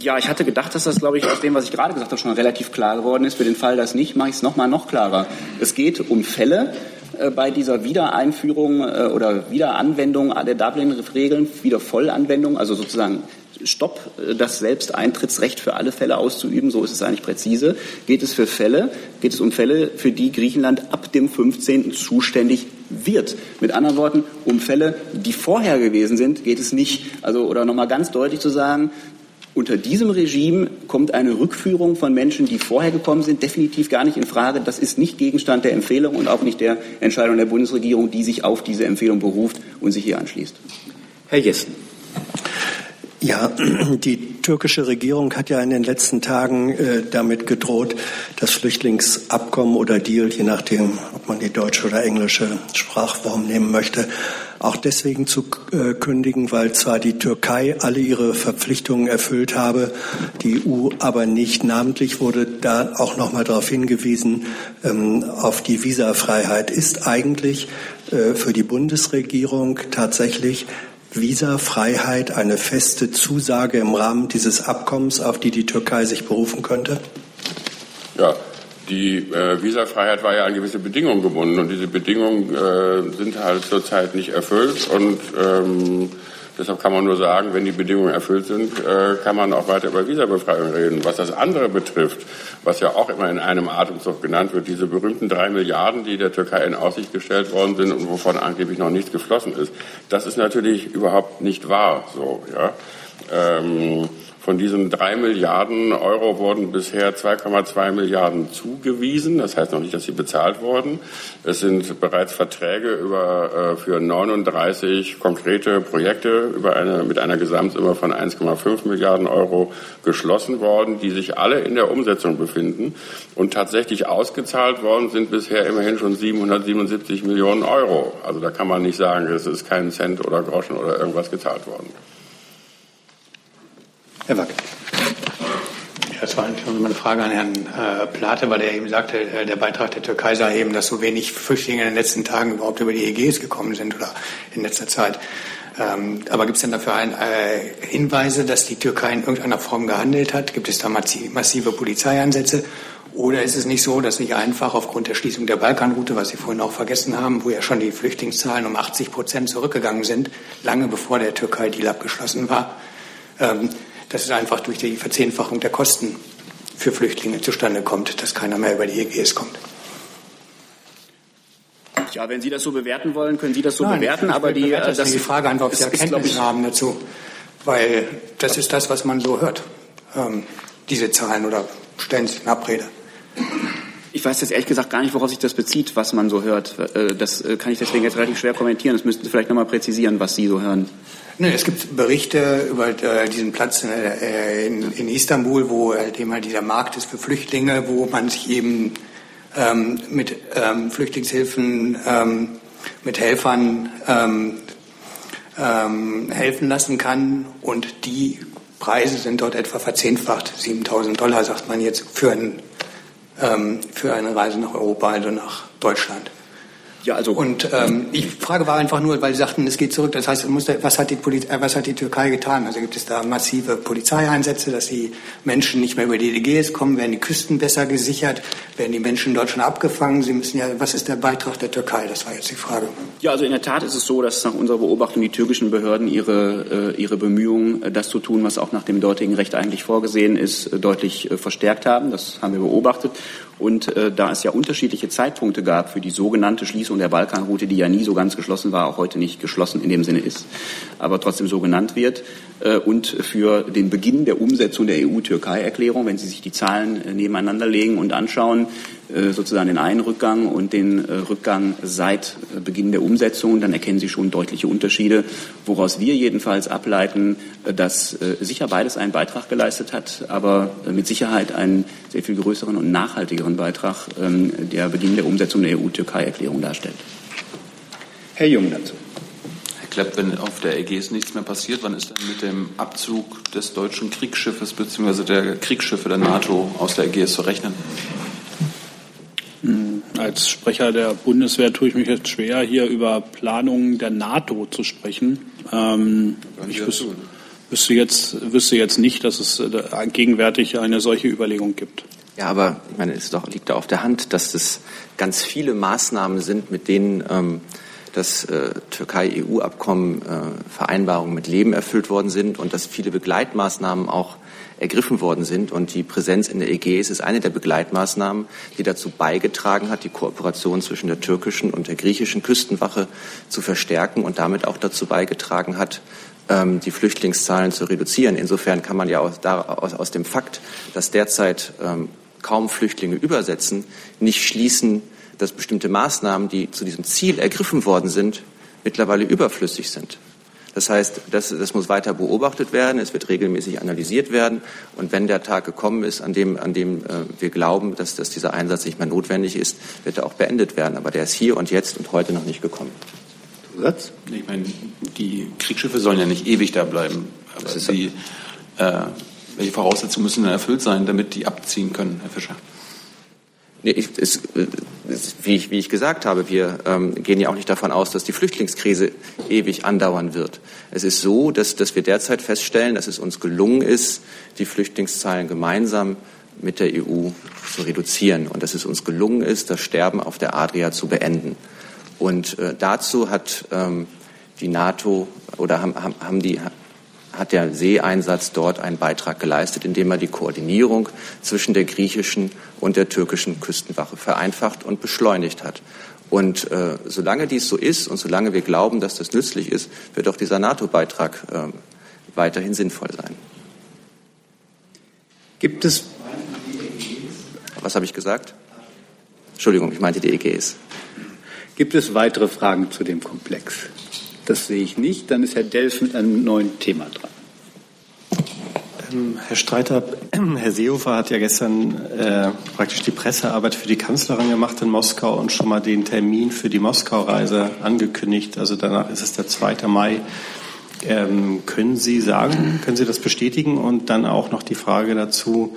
Ja, ich hatte gedacht, dass das, glaube ich, aus dem, was ich gerade gesagt habe, schon relativ klar geworden ist. Für den Fall, dass nicht, mache ich es nochmal noch klarer. Es geht um Fälle, äh, bei dieser Wiedereinführung äh, oder Wiederanwendung der Dublin-Regeln, Wiedervollanwendung, also sozusagen Stopp, äh, das Selbsteintrittsrecht für alle Fälle auszuüben, so ist es eigentlich präzise, geht es für Fälle, geht es um Fälle, für die Griechenland ab dem 15. zuständig wird. Mit anderen Worten, um Fälle, die vorher gewesen sind, geht es nicht. Also, oder nochmal ganz deutlich zu sagen, unter diesem Regime kommt eine Rückführung von Menschen, die vorher gekommen sind, definitiv gar nicht in Frage. Das ist nicht Gegenstand der Empfehlung und auch nicht der Entscheidung der Bundesregierung, die sich auf diese Empfehlung beruft und sich hier anschließt. Herr Jessen. Ja, die türkische Regierung hat ja in den letzten Tagen äh, damit gedroht, das Flüchtlingsabkommen oder Deal, je nachdem, ob man die deutsche oder englische Sprachform nehmen möchte, auch deswegen zu äh, kündigen, weil zwar die Türkei alle ihre Verpflichtungen erfüllt habe, die EU aber nicht. Namentlich wurde da auch noch mal darauf hingewiesen, ähm, auf die Visafreiheit. Ist eigentlich äh, für die Bundesregierung tatsächlich Visafreiheit eine feste Zusage im Rahmen dieses Abkommens, auf die die Türkei sich berufen könnte? Ja, die äh, Visafreiheit war ja an gewisse Bedingungen gebunden und diese Bedingungen äh, sind halt zurzeit nicht erfüllt und ähm, Deshalb kann man nur sagen, wenn die Bedingungen erfüllt sind, äh, kann man auch weiter über Visabefreiung reden. Was das andere betrifft, was ja auch immer in einem Atemzug genannt wird, diese berühmten drei Milliarden, die der Türkei in Aussicht gestellt worden sind und wovon angeblich noch nichts geflossen ist, das ist natürlich überhaupt nicht wahr. So, ja. Ähm, von diesen drei Milliarden Euro wurden bisher 2,2 Milliarden zugewiesen. Das heißt noch nicht, dass sie bezahlt wurden. Es sind bereits Verträge über, äh, für 39 konkrete Projekte über eine, mit einer Gesamtsumme von 1,5 Milliarden Euro geschlossen worden, die sich alle in der Umsetzung befinden. Und tatsächlich ausgezahlt worden sind bisher immerhin schon 777 Millionen Euro. Also da kann man nicht sagen, es ist kein Cent oder Groschen oder irgendwas gezahlt worden. Herr Wack. Ja, das war meine Frage an Herrn äh, Plate, weil er eben sagte, äh, der Beitrag der Türkei sei eben, dass so wenig Flüchtlinge in den letzten Tagen überhaupt über die Ägäis gekommen sind oder in letzter Zeit. Ähm, aber gibt es denn dafür ein, äh, Hinweise, dass die Türkei in irgendeiner Form gehandelt hat? Gibt es da massive Polizeieinsätze? Oder ist es nicht so, dass sich einfach aufgrund der Schließung der Balkanroute, was Sie vorhin auch vergessen haben, wo ja schon die Flüchtlingszahlen um 80 Prozent zurückgegangen sind, lange bevor der Türkei-Deal abgeschlossen war, ähm, dass es einfach durch die Verzehnfachung der Kosten für Flüchtlinge zustande kommt, dass keiner mehr über die EGS kommt. Ja, wenn Sie das so bewerten wollen, können Sie das so Nein, bewerten. Aber die, das das die Frage einfach, ob Sie Erkenntnisse haben dazu, weil das ist das, was man so hört. Ähm, diese Zahlen oder stellen Sie in Abrede. Ich weiß jetzt ehrlich gesagt gar nicht, woraus sich das bezieht, was man so hört. Äh, das äh, kann ich deswegen jetzt relativ schwer kommentieren. Das müssten Sie vielleicht nochmal präzisieren, was Sie so hören. Nee, es gibt Berichte über äh, diesen Platz äh, in, Istanbul, wo eben halt dieser Markt ist für Flüchtlinge, wo man sich eben ähm, mit ähm, Flüchtlingshilfen, ähm, mit Helfern helfen lassen kann. Und die Preise sind dort etwa verzehnfacht. 7000 Dollar, sagt man jetzt, für, ein, ähm, für eine Reise nach Europa, also nach Deutschland. Ja, also und ähm, die Frage war einfach nur, weil Sie sagten, es geht zurück. Das heißt, was hat, die Poli äh, was hat die Türkei getan? Also gibt es da massive Polizeieinsätze, dass die Menschen nicht mehr über die Ägäis kommen? Werden die Küsten besser gesichert? Werden die Menschen dort schon abgefangen? Sie müssen ja, was ist der Beitrag der Türkei? Das war jetzt die Frage. Ja, also in der Tat ist es so, dass nach unserer Beobachtung die türkischen Behörden ihre, äh, ihre Bemühungen, äh, das zu tun, was auch nach dem dortigen Recht eigentlich vorgesehen ist, äh, deutlich äh, verstärkt haben. Das haben wir beobachtet. Und äh, da es ja unterschiedliche Zeitpunkte gab für die sogenannte Schließung der Balkanroute, die ja nie so ganz geschlossen war, auch heute nicht geschlossen in dem Sinne ist, aber trotzdem so genannt wird, äh, und für den Beginn der Umsetzung der EU-Türkei-Erklärung, wenn Sie sich die Zahlen äh, nebeneinander legen und anschauen, sozusagen den einen Rückgang und den äh, Rückgang seit äh, Beginn der Umsetzung, dann erkennen Sie schon deutliche Unterschiede, woraus wir jedenfalls ableiten, dass sicher beides einen Beitrag geleistet hat, aber mit Sicherheit einen sehr viel größeren und nachhaltigeren Beitrag ähm, der Beginn der Umsetzung der EU-Türkei-Erklärung darstellt. Herr Jung dazu. Herr Klepp, wenn auf der Ägäis nichts mehr passiert, wann ist denn mit dem Abzug des deutschen Kriegsschiffes bzw. der Kriegsschiffe der NATO aus der Ägäis zu rechnen? Als Sprecher der Bundeswehr tue ich mich jetzt schwer, hier über Planungen der NATO zu sprechen. Ähm, ich wüsste, wüsste, jetzt, wüsste jetzt nicht, dass es äh, gegenwärtig eine solche Überlegung gibt. Ja, aber ich meine, es doch, liegt da auf der Hand, dass es ganz viele Maßnahmen sind, mit denen ähm, das äh, Türkei-EU-Abkommen äh, Vereinbarungen mit Leben erfüllt worden sind und dass viele Begleitmaßnahmen auch ergriffen worden sind. Und die Präsenz in der Ägäis ist eine der Begleitmaßnahmen, die dazu beigetragen hat, die Kooperation zwischen der türkischen und der griechischen Küstenwache zu verstärken und damit auch dazu beigetragen hat, ähm, die Flüchtlingszahlen zu reduzieren. Insofern kann man ja aus, aus, aus dem Fakt, dass derzeit ähm, kaum Flüchtlinge übersetzen, nicht schließen, dass bestimmte Maßnahmen, die zu diesem Ziel ergriffen worden sind, mittlerweile überflüssig sind. Das heißt, das, das muss weiter beobachtet werden, es wird regelmäßig analysiert werden und wenn der Tag gekommen ist, an dem, an dem äh, wir glauben, dass, dass dieser Einsatz nicht mehr notwendig ist, wird er auch beendet werden. Aber der ist hier und jetzt und heute noch nicht gekommen. Zusatz? Ich meine, die Kriegsschiffe sollen ja nicht ewig da bleiben. Aber sie, äh, welche Voraussetzungen müssen denn erfüllt sein, damit die abziehen können, Herr Fischer? Ich, es, wie, ich, wie ich gesagt habe, wir ähm, gehen ja auch nicht davon aus, dass die Flüchtlingskrise ewig andauern wird. Es ist so, dass, dass wir derzeit feststellen, dass es uns gelungen ist, die Flüchtlingszahlen gemeinsam mit der EU zu reduzieren und dass es uns gelungen ist, das Sterben auf der Adria zu beenden. Und äh, dazu hat ähm, die NATO oder haben, haben die hat der Seeeinsatz dort einen Beitrag geleistet, indem er die Koordinierung zwischen der griechischen und der türkischen Küstenwache vereinfacht und beschleunigt hat. Und äh, solange dies so ist und solange wir glauben, dass das nützlich ist, wird auch dieser NATO-Beitrag äh, weiterhin sinnvoll sein. Gibt es. Was habe ich gesagt? Entschuldigung, ich meinte die EGs. Gibt es weitere Fragen zu dem Komplex? Das sehe ich nicht. Dann ist Herr Delf mit einem neuen Thema dran. Ähm, Herr Streiter, Herr Seehofer hat ja gestern äh, praktisch die Pressearbeit für die Kanzlerin gemacht in Moskau und schon mal den Termin für die Moskau-Reise angekündigt. Also danach ist es der 2. Mai. Ähm, können Sie sagen, können Sie das bestätigen? Und dann auch noch die Frage dazu,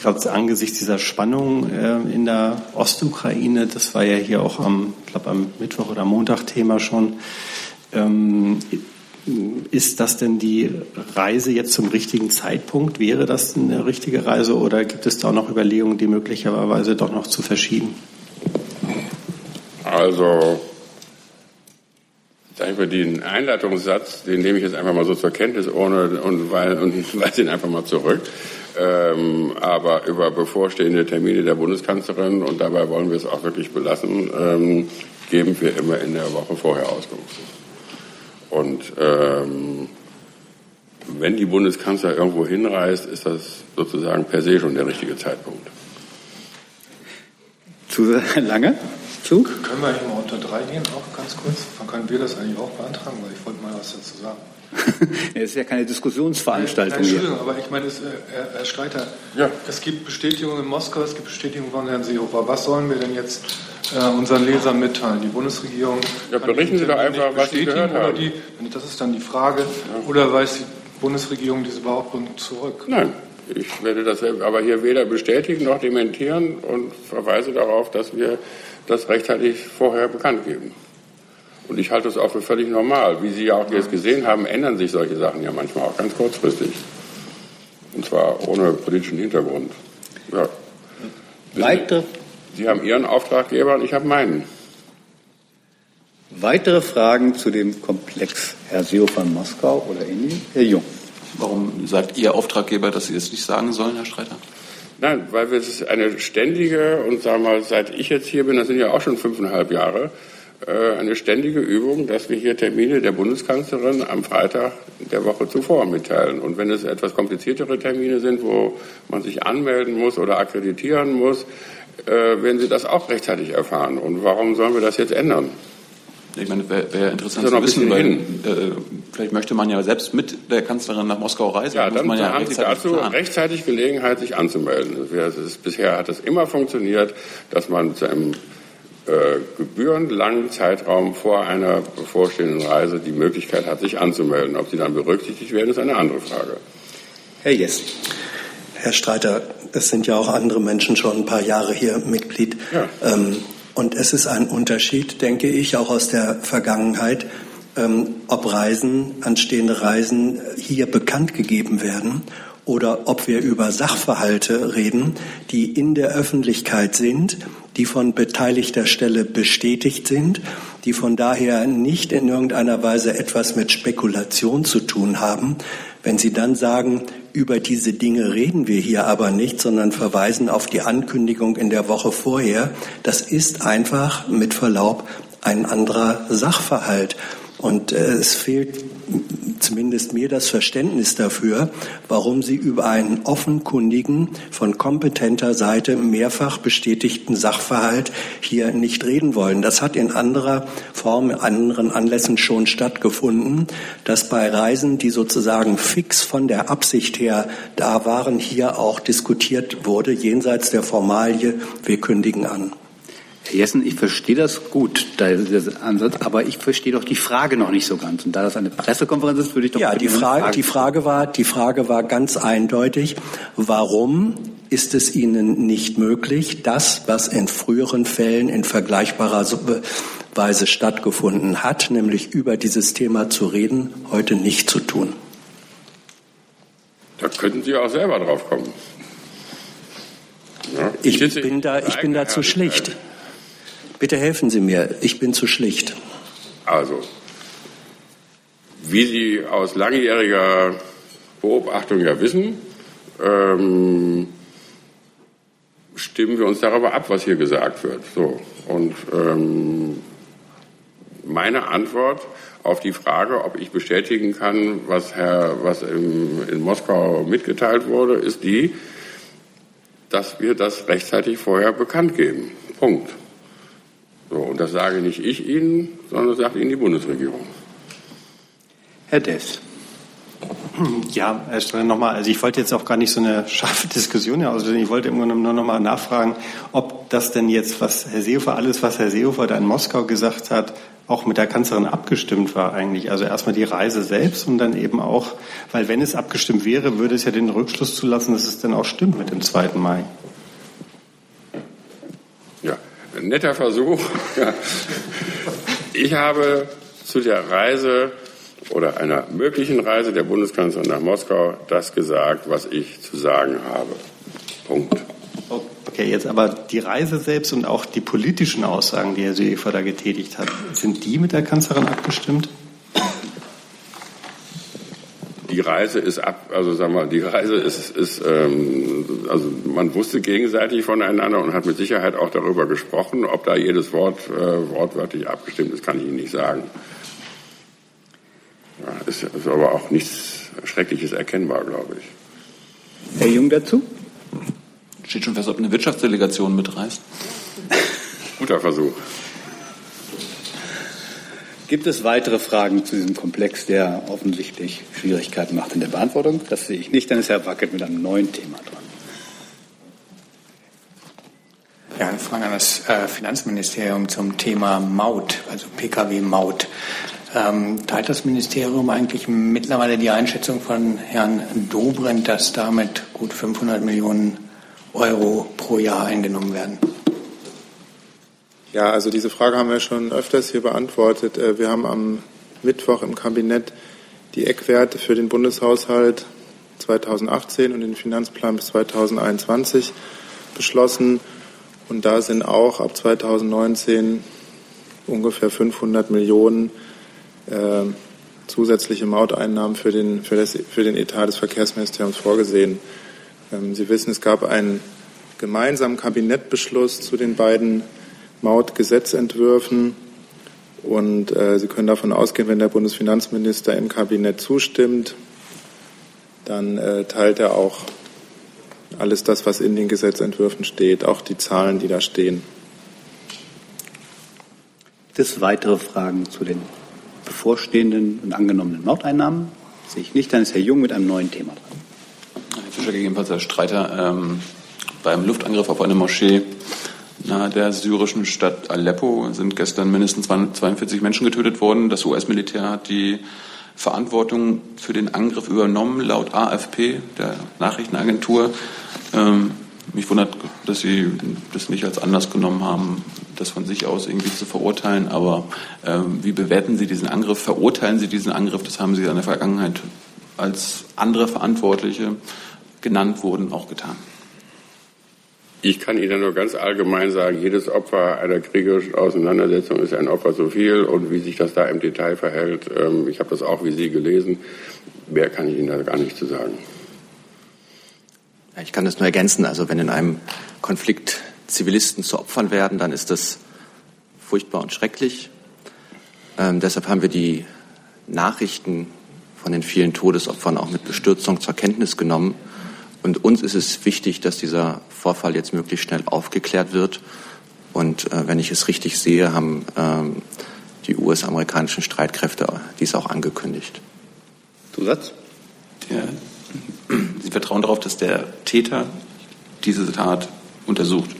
gerade angesichts dieser Spannung äh, in der Ostukraine, das war ja hier auch am, glaube am Mittwoch oder Montag Thema schon, ähm, ist das denn die Reise jetzt zum richtigen Zeitpunkt? Wäre das eine richtige Reise oder gibt es da auch noch Überlegungen, die möglicherweise doch noch zu verschieben? Also, sagen wir, den Einleitungssatz, den nehme ich jetzt einfach mal so zur Kenntnis ohne, und, weil, und weise ihn einfach mal zurück. Ähm, aber über bevorstehende Termine der Bundeskanzlerin, und dabei wollen wir es auch wirklich belassen, ähm, geben wir immer in der Woche vorher Auskunft. Und ähm, wenn die Bundeskanzler irgendwo hinreist, ist das sozusagen per se schon der richtige Zeitpunkt. Zu lange? Zu? Können wir eigentlich mal unter drei gehen, auch ganz kurz? Dann können wir das eigentlich auch beantragen, weil ich wollte mal was dazu sagen. Es ist ja keine Diskussionsveranstaltung hier. Entschuldigung, aber ich meine, es, äh, Herr, Herr Streiter, ja. es gibt Bestätigungen in Moskau, es gibt Bestätigungen von Herrn Seehofer. Was sollen wir denn jetzt unseren Lesern mitteilen? Die Bundesregierung. Ja, berichten Sie doch einfach, was Sie gehört haben. Die, das ist dann die Frage. Ja. Oder weist die Bundesregierung diese Behauptung zurück? Nein. Ich werde das aber hier weder bestätigen noch dementieren und verweise darauf, dass wir das rechtzeitig vorher bekannt geben. Und ich halte es auch für völlig normal. Wie Sie ja auch jetzt gesehen haben, ändern sich solche Sachen ja manchmal auch ganz kurzfristig. Und zwar ohne politischen Hintergrund. Ja. Weitere Sie haben Ihren Auftraggeber und ich habe meinen. Weitere Fragen zu dem Komplex Herr Seo von Moskau oder ähnlich? Herr Jung. Warum sagt Ihr Auftraggeber, dass Sie das nicht sagen sollen, Herr Streiter? Nein, weil es ist eine ständige und sagen wir mal, seit ich jetzt hier bin, das sind ja auch schon fünfeinhalb Jahre, äh, eine ständige Übung, dass wir hier Termine der Bundeskanzlerin am Freitag der Woche zuvor mitteilen. Und wenn es etwas kompliziertere Termine sind, wo man sich anmelden muss oder akkreditieren muss, äh, werden Sie das auch rechtzeitig erfahren. Und warum sollen wir das jetzt ändern? Ich meine, wäre wär interessant zu wissen, weil äh, vielleicht möchte man ja selbst mit der Kanzlerin nach Moskau reisen. Ja, dann man ja haben Sie dazu planen. rechtzeitig Gelegenheit, sich anzumelden. Ist, bisher hat es immer funktioniert, dass man zu einem äh, gebührenlangen Zeitraum vor einer bevorstehenden Reise die Möglichkeit hat, sich anzumelden. Ob sie dann berücksichtigt werden, ist eine andere Frage. Herr Jess. Herr Streiter, es sind ja auch andere Menschen schon ein paar Jahre hier Mitglied. Ja. Ähm, und es ist ein Unterschied, denke ich, auch aus der Vergangenheit, ähm, ob Reisen, anstehende Reisen hier bekannt gegeben werden oder ob wir über Sachverhalte reden, die in der Öffentlichkeit sind, die von beteiligter Stelle bestätigt sind, die von daher nicht in irgendeiner Weise etwas mit Spekulation zu tun haben. Wenn Sie dann sagen, über diese Dinge reden wir hier aber nicht, sondern verweisen auf die Ankündigung in der Woche vorher. Das ist einfach mit Verlaub ein anderer Sachverhalt. Und äh, es fehlt zumindest mir das Verständnis dafür, warum Sie über einen offenkundigen, von kompetenter Seite mehrfach bestätigten Sachverhalt hier nicht reden wollen. Das hat in anderer Form, in anderen Anlässen schon stattgefunden, dass bei Reisen, die sozusagen fix von der Absicht her da waren, hier auch diskutiert wurde, jenseits der Formalie, wir kündigen an. Herr Jessen, ich verstehe das gut, der Ansatz, aber ich verstehe doch die Frage noch nicht so ganz. Und da das eine Pressekonferenz ist, würde ich doch ja die Frage, die Frage war die Frage war ganz eindeutig, warum ist es Ihnen nicht möglich, das, was in früheren Fällen in vergleichbarer Weise stattgefunden hat, nämlich über dieses Thema zu reden, heute nicht zu tun? Da könnten Sie auch selber drauf kommen. Ja, ich, bin da, ich bin da zu schlicht. Bitte helfen Sie mir, ich bin zu schlicht. Also, wie Sie aus langjähriger Beobachtung ja wissen, ähm, stimmen wir uns darüber ab, was hier gesagt wird. So. Und ähm, meine Antwort auf die Frage, ob ich bestätigen kann, was, Herr, was im, in Moskau mitgeteilt wurde, ist die, dass wir das rechtzeitig vorher bekannt geben. Punkt. So, und das sage nicht ich Ihnen, sondern das sagt Ihnen die Bundesregierung. Herr Dess. Ja, Herr Strell, nochmal, also ich wollte jetzt auch gar nicht so eine scharfe Diskussion hier auslösen. Ich wollte immer nur noch mal nachfragen, ob das denn jetzt, was Herr Seehofer, alles, was Herr Seehofer da in Moskau gesagt hat, auch mit der Kanzlerin abgestimmt war eigentlich. Also erstmal die Reise selbst und dann eben auch, weil wenn es abgestimmt wäre, würde es ja den Rückschluss zulassen, dass es dann auch stimmt mit dem 2. Mai. Netter Versuch. Ich habe zu der Reise oder einer möglichen Reise der Bundeskanzlerin nach Moskau das gesagt, was ich zu sagen habe. Punkt. Okay, jetzt aber die Reise selbst und auch die politischen Aussagen, die Herr Seehofer da getätigt hat, sind die mit der Kanzlerin abgestimmt? Die Reise ist ab, also sagen wir, die Reise ist, ist ähm, also man wusste gegenseitig voneinander und hat mit Sicherheit auch darüber gesprochen. Ob da jedes Wort äh, wortwörtlich abgestimmt ist, kann ich Ihnen nicht sagen. Ja, ist, ist aber auch nichts Schreckliches erkennbar, glaube ich. Herr Jung dazu? Steht schon fest, ob eine Wirtschaftsdelegation mitreist. Guter Versuch. Gibt es weitere Fragen zu diesem Komplex, der offensichtlich Schwierigkeiten macht in der Beantwortung? Das sehe ich nicht. Dann ist Herr Wackett mit einem neuen Thema dran. Ja, eine Frage an das äh, Finanzministerium zum Thema Maut, also Pkw-Maut. Ähm, teilt das Ministerium eigentlich mittlerweile die Einschätzung von Herrn Dobrindt, dass damit gut 500 Millionen Euro pro Jahr eingenommen werden? Ja, also diese Frage haben wir schon öfters hier beantwortet. Äh, wir haben am Mittwoch im Kabinett die Eckwerte für den Bundeshaushalt 2018 und den Finanzplan bis 2021 beschlossen. Und da sind auch ab 2019 ungefähr 500 Millionen äh, zusätzliche Mauteinnahmen für den, für, das, für den Etat des Verkehrsministeriums vorgesehen. Ähm, Sie wissen, es gab einen gemeinsamen Kabinettbeschluss zu den beiden Mautgesetzentwürfen. Und äh, Sie können davon ausgehen, wenn der Bundesfinanzminister im Kabinett zustimmt, dann äh, teilt er auch alles das, was in den Gesetzentwürfen steht, auch die Zahlen, die da stehen. Gibt es weitere Fragen zu den bevorstehenden und angenommenen Mauteinnahmen? Sehe ich nicht. Dann ist Herr Jung mit einem neuen Thema dran. Herr Fischer, gegebenenfalls Herr Streiter. Ähm, beim Luftangriff auf eine Moschee nahe der syrischen Stadt Aleppo sind gestern mindestens 42 Menschen getötet worden. Das US-Militär hat die Verantwortung für den Angriff übernommen, laut AFP, der Nachrichtenagentur. Ähm, mich wundert, dass Sie das nicht als Anlass genommen haben, das von sich aus irgendwie zu verurteilen. Aber ähm, wie bewerten Sie diesen Angriff? Verurteilen Sie diesen Angriff? Das haben Sie in der Vergangenheit als andere Verantwortliche genannt wurden, auch getan. Ich kann Ihnen nur ganz allgemein sagen, jedes Opfer einer kriegerischen Auseinandersetzung ist ein Opfer zu viel und wie sich das da im Detail verhält, ähm, ich habe das auch wie Sie gelesen, mehr kann ich Ihnen da gar nicht zu sagen. Ich kann das nur ergänzen. Also wenn in einem Konflikt Zivilisten zu Opfern werden, dann ist das furchtbar und schrecklich. Ähm, deshalb haben wir die Nachrichten von den vielen Todesopfern auch mit Bestürzung zur Kenntnis genommen. Und uns ist es wichtig, dass dieser Vorfall jetzt möglichst schnell aufgeklärt wird. Und äh, wenn ich es richtig sehe, haben ähm, die US-amerikanischen Streitkräfte dies auch angekündigt. Zusatz? Der, Sie vertrauen darauf, dass der Täter diese Tat untersucht.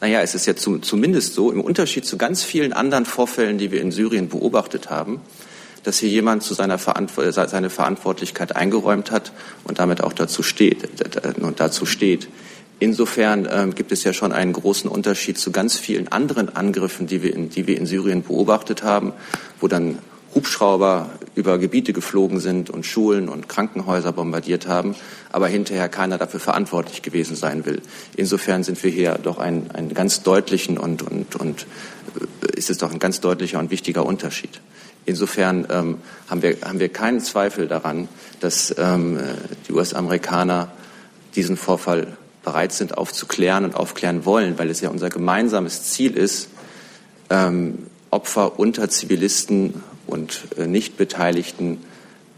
Naja, es ist ja zu, zumindest so, im Unterschied zu ganz vielen anderen Vorfällen, die wir in Syrien beobachtet haben, dass hier jemand zu seiner Verantw seine Verantwortlichkeit eingeräumt hat und damit auch dazu steht. Und dazu steht. Insofern ähm, gibt es ja schon einen großen Unterschied zu ganz vielen anderen Angriffen, die wir, in, die wir in Syrien beobachtet haben, wo dann Hubschrauber über Gebiete geflogen sind und Schulen und Krankenhäuser bombardiert haben, aber hinterher keiner dafür verantwortlich gewesen sein will. Insofern sind wir hier doch ein, ein ganz deutlichen und, und, und äh, ist es doch ein ganz deutlicher und wichtiger Unterschied. Insofern ähm, haben, wir, haben wir keinen Zweifel daran, dass ähm, die US-Amerikaner diesen Vorfall bereit sind aufzuklären und aufklären wollen, weil es ja unser gemeinsames Ziel ist, ähm, Opfer unter Zivilisten und äh, Nichtbeteiligten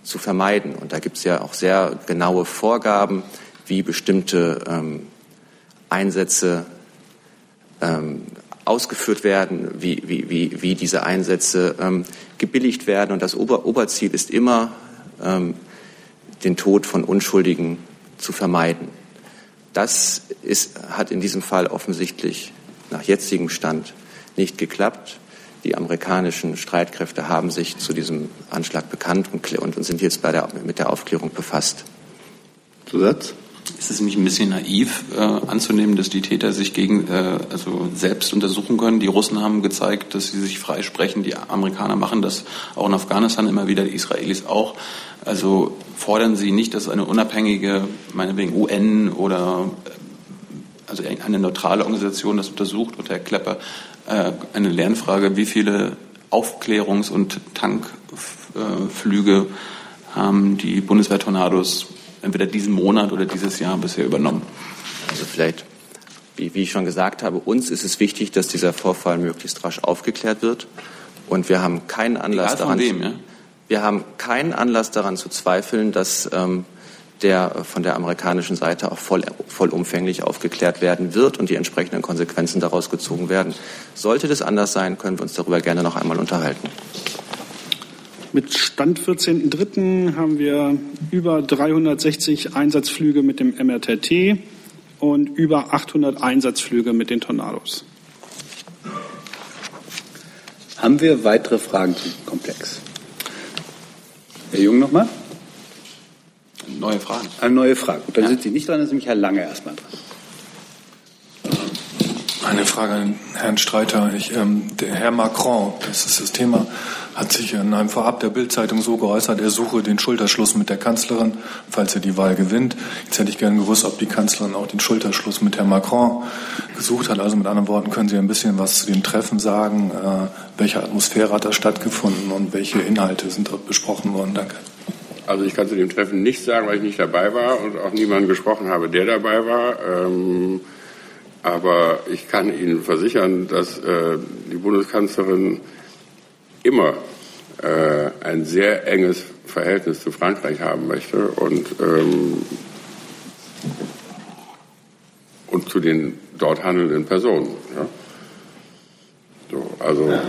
zu vermeiden. Und da gibt es ja auch sehr genaue Vorgaben, wie bestimmte ähm, Einsätze ähm, ausgeführt werden, wie, wie, wie, wie diese Einsätze ähm, gebilligt werden. Und das Ober Oberziel ist immer, ähm, den Tod von Unschuldigen zu vermeiden. Das ist, hat in diesem Fall offensichtlich nach jetzigem Stand nicht geklappt. Die amerikanischen Streitkräfte haben sich zu diesem Anschlag bekannt und, und sind jetzt der, mit der Aufklärung befasst. Zusatz? Ist es nicht ein bisschen naiv äh, anzunehmen, dass die Täter sich gegen, äh, also selbst untersuchen können? Die Russen haben gezeigt, dass sie sich freisprechen. Die Amerikaner machen das auch in Afghanistan immer wieder, die Israelis auch. Also fordern Sie nicht, dass eine unabhängige, meinetwegen UN oder also eine neutrale Organisation das untersucht und Herr Klepper äh, eine Lernfrage, wie viele Aufklärungs- und Tankflüge haben die Bundeswehr-Tornados entweder diesen Monat oder dieses Jahr bisher übernommen? Also vielleicht, wie, wie ich schon gesagt habe, uns ist es wichtig, dass dieser Vorfall möglichst rasch aufgeklärt wird. Und wir haben keinen Anlass daran. wem, ja? Wir haben keinen Anlass daran zu zweifeln, dass ähm, der von der amerikanischen Seite auch voll, vollumfänglich aufgeklärt werden wird und die entsprechenden Konsequenzen daraus gezogen werden. Sollte das anders sein, können wir uns darüber gerne noch einmal unterhalten. Mit Stand 14.03. haben wir über 360 Einsatzflüge mit dem MRTT und über 800 Einsatzflüge mit den Tornados. Haben wir weitere Fragen zum Komplex? Herr Jung nochmal? Neue Fragen. Eine neue Frage. Gut, dann sind Sie nicht dran, dann ist nämlich Herr Lange erstmal dran. Eine Frage an Herrn Streiter. Ich, ähm, der Herr Macron, das ist das Thema, hat sich in einem Vorab der Bildzeitung so geäußert, er suche den Schulterschluss mit der Kanzlerin, falls er die Wahl gewinnt. Jetzt hätte ich gerne gewusst, ob die Kanzlerin auch den Schulterschluss mit Herrn Macron gesucht hat. Also mit anderen Worten, können Sie ein bisschen was zu dem Treffen sagen? Äh, welche Atmosphäre hat da stattgefunden und welche Inhalte sind dort besprochen worden? Danke. Also ich kann zu dem Treffen nichts sagen, weil ich nicht dabei war und auch niemanden gesprochen habe, der dabei war. Ähm, aber ich kann Ihnen versichern, dass äh, die Bundeskanzlerin immer äh, ein sehr enges Verhältnis zu Frankreich haben möchte und, ähm, und zu den dort handelnden Personen. Ja? So, also,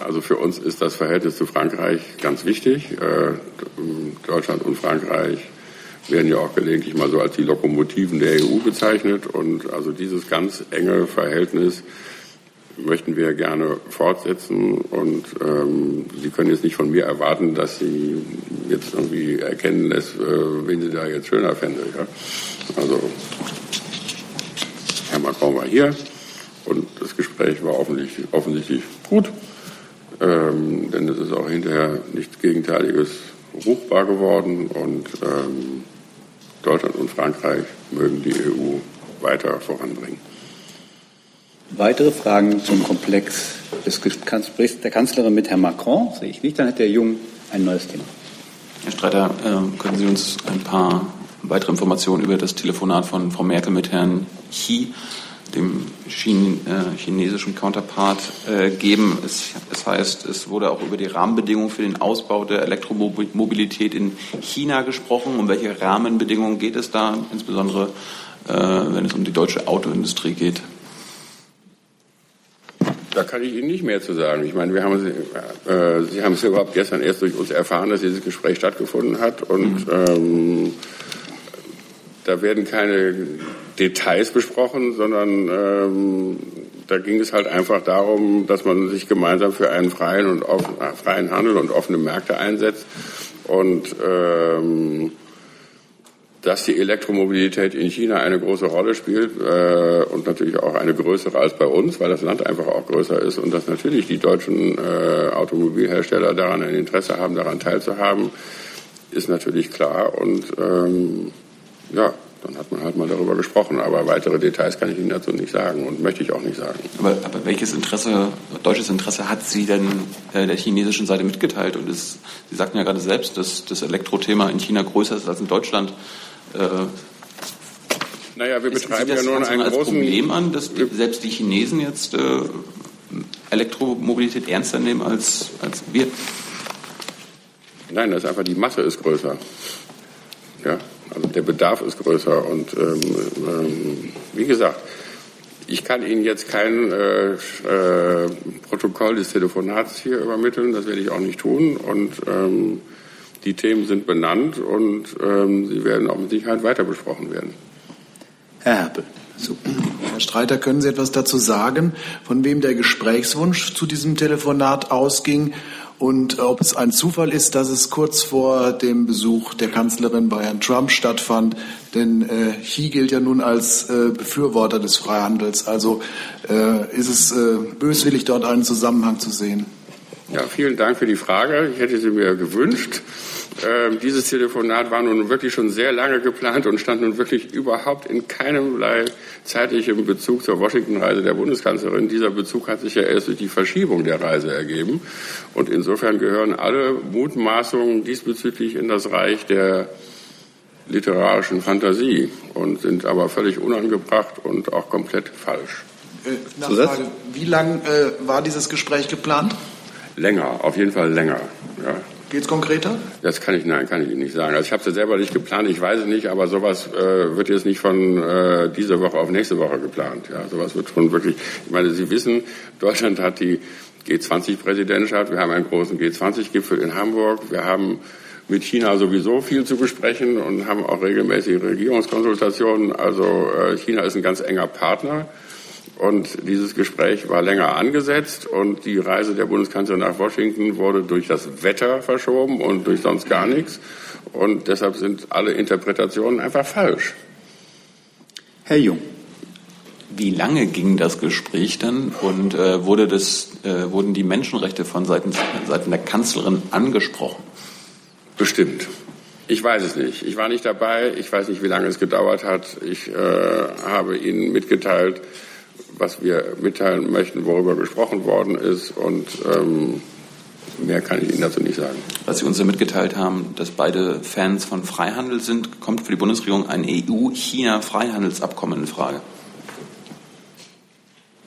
also für uns ist das Verhältnis zu Frankreich ganz wichtig. Äh, Deutschland und Frankreich werden ja auch gelegentlich mal so als die Lokomotiven der EU bezeichnet. Und also dieses ganz enge Verhältnis möchten wir gerne fortsetzen. Und ähm, Sie können jetzt nicht von mir erwarten, dass Sie jetzt irgendwie erkennen lässt, äh, wen Sie da jetzt schöner fände. Ja? Also Herr Macron war hier und das Gespräch war offensichtlich, offensichtlich gut. Ähm, denn es ist auch hinterher nichts Gegenteiliges ruchbar geworden und ähm, Deutschland und Frankreich mögen die EU weiter voranbringen. Weitere Fragen zum Komplex des Gesprächs der Kanzlerin mit Herrn Macron sehe ich nicht. Dann hat der Jung ein neues Thema. Herr Streiter, äh, können Sie uns ein paar weitere Informationen über das Telefonat von Frau Merkel mit Herrn Xi dem Chine, äh, chinesischen Counterpart äh, geben. Es, es heißt, es wurde auch über die Rahmenbedingungen für den Ausbau der Elektromobilität in China gesprochen. Um welche Rahmenbedingungen geht es da, insbesondere äh, wenn es um die deutsche Autoindustrie geht? Da kann ich Ihnen nicht mehr zu sagen. Ich meine, wir haben, äh, Sie haben es überhaupt gestern erst durch uns erfahren, dass dieses Gespräch stattgefunden hat und mhm. ähm, da werden keine Details besprochen, sondern ähm, da ging es halt einfach darum, dass man sich gemeinsam für einen freien und offen, äh, freien Handel und offene Märkte einsetzt und ähm, dass die Elektromobilität in China eine große Rolle spielt äh, und natürlich auch eine größere als bei uns, weil das Land einfach auch größer ist und dass natürlich die deutschen äh, Automobilhersteller daran ein Interesse haben, daran teilzuhaben, ist natürlich klar und ähm, ja, dann hat man halt mal darüber gesprochen. Aber weitere Details kann ich Ihnen dazu nicht sagen und möchte ich auch nicht sagen. Aber, aber welches Interesse, deutsches Interesse hat sie denn äh, der chinesischen Seite mitgeteilt? Und es, Sie sagten ja gerade selbst, dass das Elektrothema in China größer ist als in Deutschland. Äh, naja, wir betreiben ja nun ein als großen Problem an, dass die, selbst die Chinesen jetzt äh, Elektromobilität ernster nehmen als, als wir. Nein, das ist einfach die Masse ist größer. Ja, also der Bedarf ist größer. Und ähm, ähm, wie gesagt, ich kann Ihnen jetzt kein äh, äh, Protokoll des Telefonats hier übermitteln, das werde ich auch nicht tun. Und ähm, die Themen sind benannt und ähm, sie werden auch mit Sicherheit weiter besprochen werden. Herr Herpel. Super. Herr Streiter, können Sie etwas dazu sagen, von wem der Gesprächswunsch zu diesem Telefonat ausging und ob es ein Zufall ist, dass es kurz vor dem Besuch der Kanzlerin bei Herrn Trump stattfand. Denn äh, Xi gilt ja nun als äh, Befürworter des Freihandels. Also äh, ist es äh, böswillig, dort einen Zusammenhang zu sehen. Ja, vielen Dank für die Frage. Ich hätte sie mir gewünscht. Ähm, dieses Telefonat war nun wirklich schon sehr lange geplant und stand nun wirklich überhaupt in keinemlei zeitlichem Bezug zur Washington-Reise der Bundeskanzlerin. Dieser Bezug hat sich ja erst durch die Verschiebung der Reise ergeben. Und insofern gehören alle Mutmaßungen diesbezüglich in das Reich der literarischen Fantasie und sind aber völlig unangebracht und auch komplett falsch. Äh, Nachfrage, wie lang äh, war dieses Gespräch geplant? Länger, auf jeden Fall länger. Ja. Geht es konkreter? Das kann ich, nein, kann ich Ihnen nicht sagen. Also ich habe es ja selber nicht geplant, ich weiß es nicht, aber sowas äh, wird jetzt nicht von äh, dieser Woche auf nächste Woche geplant. Ja, sowas wird schon wirklich, ich meine, Sie wissen, Deutschland hat die G20-Präsidentschaft, wir haben einen großen G20-Gipfel in Hamburg, wir haben mit China sowieso viel zu besprechen und haben auch regelmäßige Regierungskonsultationen. Also äh, China ist ein ganz enger Partner. Und dieses Gespräch war länger angesetzt und die Reise der Bundeskanzlerin nach Washington wurde durch das Wetter verschoben und durch sonst gar nichts. Und deshalb sind alle Interpretationen einfach falsch. Herr Jung. Wie lange ging das Gespräch dann und äh, wurde das, äh, wurden die Menschenrechte von Seiten, Seiten der Kanzlerin angesprochen? Bestimmt. Ich weiß es nicht. Ich war nicht dabei. Ich weiß nicht, wie lange es gedauert hat. Ich äh, habe Ihnen mitgeteilt, was wir mitteilen möchten, worüber gesprochen worden ist. Und ähm, mehr kann ich Ihnen dazu nicht sagen. Was Sie uns ja mitgeteilt haben, dass beide Fans von Freihandel sind, kommt für die Bundesregierung ein EU-China-Freihandelsabkommen in Frage?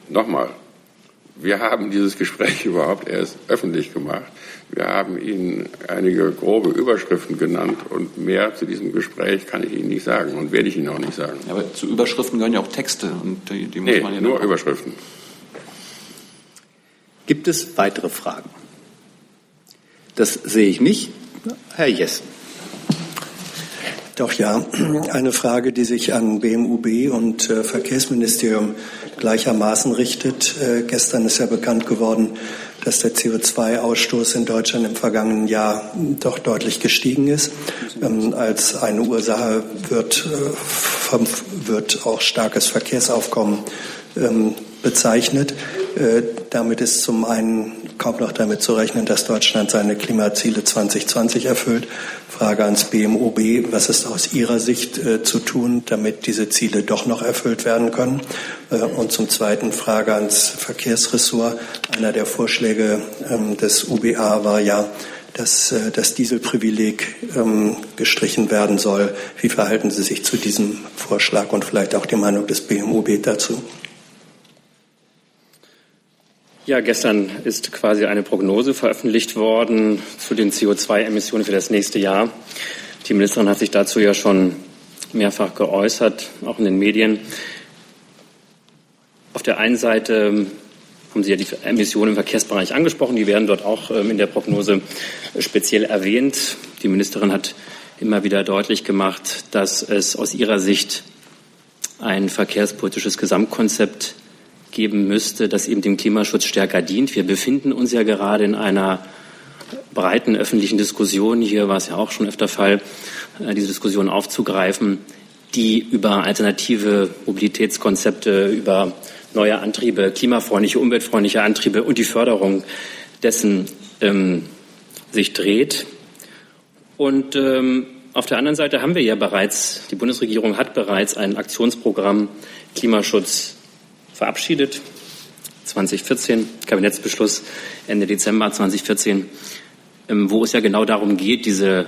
Nochmal, wir haben dieses Gespräch überhaupt erst öffentlich gemacht. Wir haben Ihnen einige grobe Überschriften genannt und mehr zu diesem Gespräch kann ich Ihnen nicht sagen und werde ich Ihnen auch nicht sagen. Ja, aber zu Überschriften gehören ja auch Texte und die, die muss nee, man ja nur Überschriften. Gibt es weitere Fragen? Das sehe ich nicht. Herr Jessen. Doch ja, eine Frage, die sich an BMUB und äh, Verkehrsministerium gleichermaßen richtet. Äh, gestern ist ja bekannt geworden, dass der CO2-Ausstoß in Deutschland im vergangenen Jahr doch deutlich gestiegen ist. Ähm, als eine Ursache wird, äh, wird auch starkes Verkehrsaufkommen ähm, bezeichnet. Äh, damit ist zum einen kaum noch damit zu rechnen, dass Deutschland seine Klimaziele 2020 erfüllt. Frage ans BMOB, was ist aus Ihrer Sicht äh, zu tun, damit diese Ziele doch noch erfüllt werden können? Äh, und zum Zweiten Frage ans Verkehrsressort. Einer der Vorschläge ähm, des UBA war ja, dass äh, das Dieselprivileg ähm, gestrichen werden soll. Wie verhalten Sie sich zu diesem Vorschlag und vielleicht auch die Meinung des BMOB dazu? Ja, gestern ist quasi eine Prognose veröffentlicht worden zu den CO2-Emissionen für das nächste Jahr. Die Ministerin hat sich dazu ja schon mehrfach geäußert, auch in den Medien. Auf der einen Seite haben Sie ja die Emissionen im Verkehrsbereich angesprochen. Die werden dort auch ähm, in der Prognose speziell erwähnt. Die Ministerin hat immer wieder deutlich gemacht, dass es aus ihrer Sicht ein verkehrspolitisches Gesamtkonzept geben müsste, das eben dem Klimaschutz stärker dient. Wir befinden uns ja gerade in einer breiten öffentlichen Diskussion. Hier war es ja auch schon öfter Fall, äh, diese Diskussion aufzugreifen, die über alternative Mobilitätskonzepte, über neue Antriebe, klimafreundliche, umweltfreundliche Antriebe und die Förderung dessen ähm, sich dreht. Und ähm, auf der anderen Seite haben wir ja bereits, die Bundesregierung hat bereits ein Aktionsprogramm Klimaschutz verabschiedet. 2014, Kabinettsbeschluss Ende Dezember 2014, ähm, wo es ja genau darum geht, diese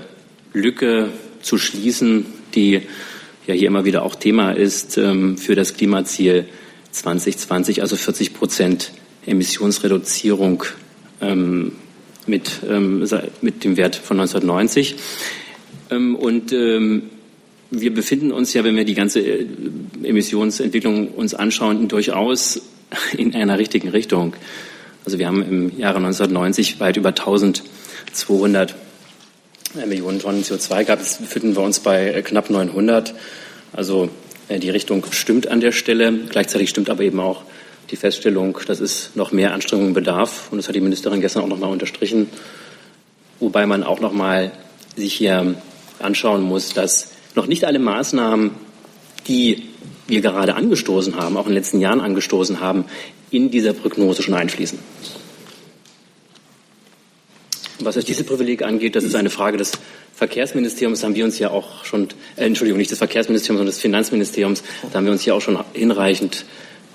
Lücke zu schließen, die ja hier immer wieder auch Thema ist ähm, für das Klimaziel 2020, also 40 Prozent Emissionsreduzierung ähm, mit, mit dem Wert von 1990. Ähm, und wir befinden uns ja, wenn wir die ganze äh, Emissionsentwicklung uns anschauen, durchaus in einer richtigen Richtung. Also wir haben im Jahre 1990 weit über 1200 äh, Millionen Tonnen CO2 gehabt. Jetzt befinden wir uns bei äh, knapp 900. Also die Richtung stimmt an der Stelle. Gleichzeitig stimmt aber eben auch die Feststellung, dass es noch mehr Anstrengungen bedarf. Und das hat die Ministerin gestern auch noch mal unterstrichen. Wobei man auch noch mal sich hier anschauen muss, dass noch nicht alle Maßnahmen, die wir gerade angestoßen haben, auch in den letzten Jahren angestoßen haben, in dieser Prognose schon einfließen. Was das Dieselprivileg angeht, das ist eine Frage des Verkehrsministeriums, haben wir uns ja auch schon, äh, Entschuldigung, nicht des Verkehrsministeriums, sondern des Finanzministeriums, da haben wir uns ja auch schon hinreichend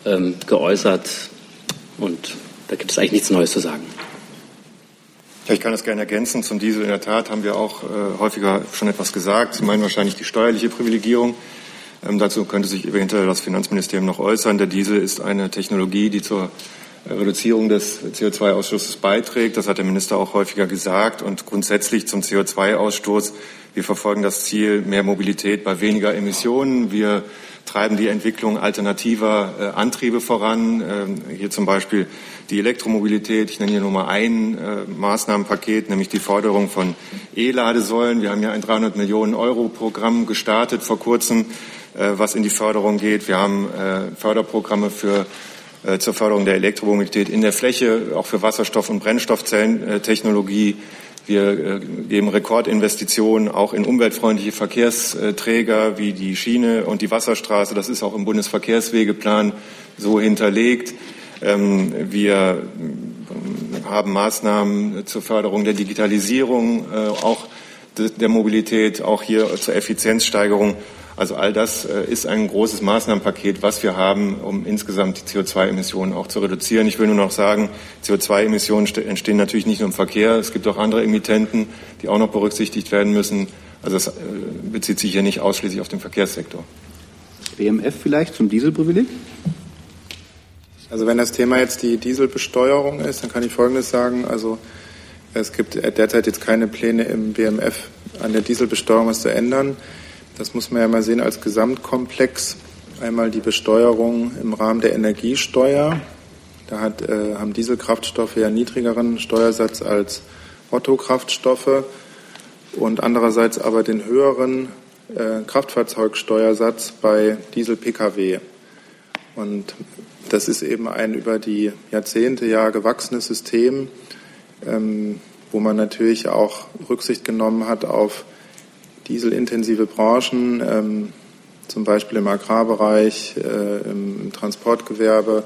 ähm, geäußert und da gibt es eigentlich nichts Neues zu sagen. Ja, ich kann das gerne ergänzen. Zum Diesel in der Tat haben wir auch äh, häufiger schon etwas gesagt. Sie meinen wahrscheinlich die steuerliche Privilegierung. Ähm, dazu könnte sich eventuell das Finanzministerium noch äußern. Der Diesel ist eine Technologie, die zur äh, Reduzierung des CO2-Ausstoßes beiträgt. Das hat der Minister auch häufiger gesagt. Und grundsätzlich zum CO2-Ausstoß. Wir verfolgen das Ziel mehr Mobilität bei weniger Emissionen. Wir treiben die Entwicklung alternativer äh, Antriebe voran. Ähm, hier zum Beispiel die Elektromobilität. Ich nenne hier nur mal ein äh, Maßnahmenpaket, nämlich die Forderung von E-Ladesäulen. Wir haben ja ein 300 Millionen Euro Programm gestartet vor kurzem, äh, was in die Förderung geht. Wir haben äh, Förderprogramme für äh, zur Förderung der Elektromobilität in der Fläche, auch für Wasserstoff- und Brennstoffzellentechnologie. Wir äh, geben Rekordinvestitionen auch in umweltfreundliche Verkehrsträger wie die Schiene und die Wasserstraße. Das ist auch im Bundesverkehrswegeplan so hinterlegt. Ähm, wir ähm, haben Maßnahmen zur Förderung der Digitalisierung, äh, auch der Mobilität, auch hier zur Effizienzsteigerung. Also all das äh, ist ein großes Maßnahmenpaket, was wir haben, um insgesamt die CO2-Emissionen auch zu reduzieren. Ich will nur noch sagen, CO2-Emissionen entstehen natürlich nicht nur im Verkehr. Es gibt auch andere Emittenten, die auch noch berücksichtigt werden müssen. Also das äh, bezieht sich hier nicht ausschließlich auf den Verkehrssektor. BMF vielleicht zum Dieselprivileg? Also wenn das Thema jetzt die Dieselbesteuerung ist, dann kann ich Folgendes sagen. Also es gibt derzeit jetzt keine Pläne im BMF an der Dieselbesteuerung was zu ändern. Das muss man ja mal sehen als Gesamtkomplex. Einmal die Besteuerung im Rahmen der Energiesteuer. Da hat, äh, haben Dieselkraftstoffe ja niedrigeren Steuersatz als Otto-Kraftstoffe und andererseits aber den höheren äh, Kraftfahrzeugsteuersatz bei Diesel-Pkw. Und das ist eben ein über die Jahrzehnte ja gewachsenes System, ähm, wo man natürlich auch Rücksicht genommen hat auf dieselintensive Branchen, ähm, zum Beispiel im Agrarbereich, äh, im, Transportgewerbe,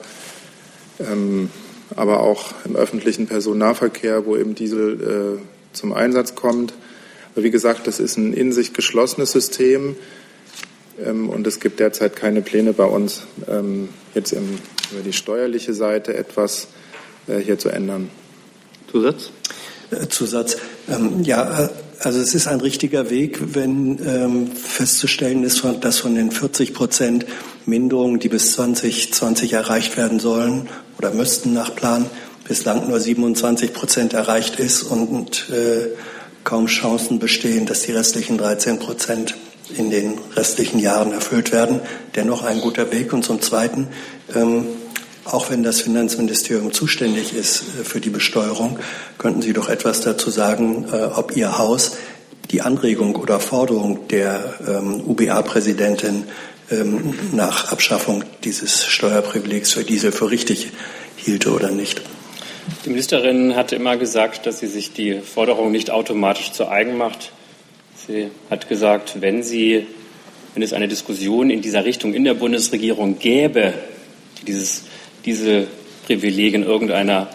ähm, aber auch im öffentlichen Personennahverkehr, wo eben Diesel äh, zum Einsatz kommt. Aber wie gesagt, das ist ein in sich geschlossenes System. Ähm, und es gibt derzeit keine Pläne bei uns, ähm, jetzt im, über die steuerliche Seite etwas äh, hier zu ändern. Zusatz? Äh, Zusatz. Ähm, ja, also es ist ein richtiger Weg, wenn festzustellen ist, dass von den 40 Prozent Minderungen, die bis 2020 erreicht werden sollen oder müssten nach Plan, bislang nur 27 Prozent erreicht ist und äh, kaum Chancen bestehen, dass die restlichen 13 Prozent in den restlichen Jahren erfüllt werden. Dennoch ein guter Weg. Und zum Zweiten, ähm, auch wenn das Finanzministerium zuständig ist äh, für die Besteuerung, könnten Sie doch etwas dazu sagen, äh, ob Ihr Haus die Anregung oder Forderung der ähm, UBA-Präsidentin ähm, nach Abschaffung dieses Steuerprivilegs für Diesel für richtig hielte oder nicht. Die Ministerin hat immer gesagt, dass sie sich die Forderung nicht automatisch zu eigen macht. Sie hat gesagt, wenn sie, wenn es eine Diskussion in dieser Richtung in der Bundesregierung gäbe, die dieses, diese Privilegien irgendeiner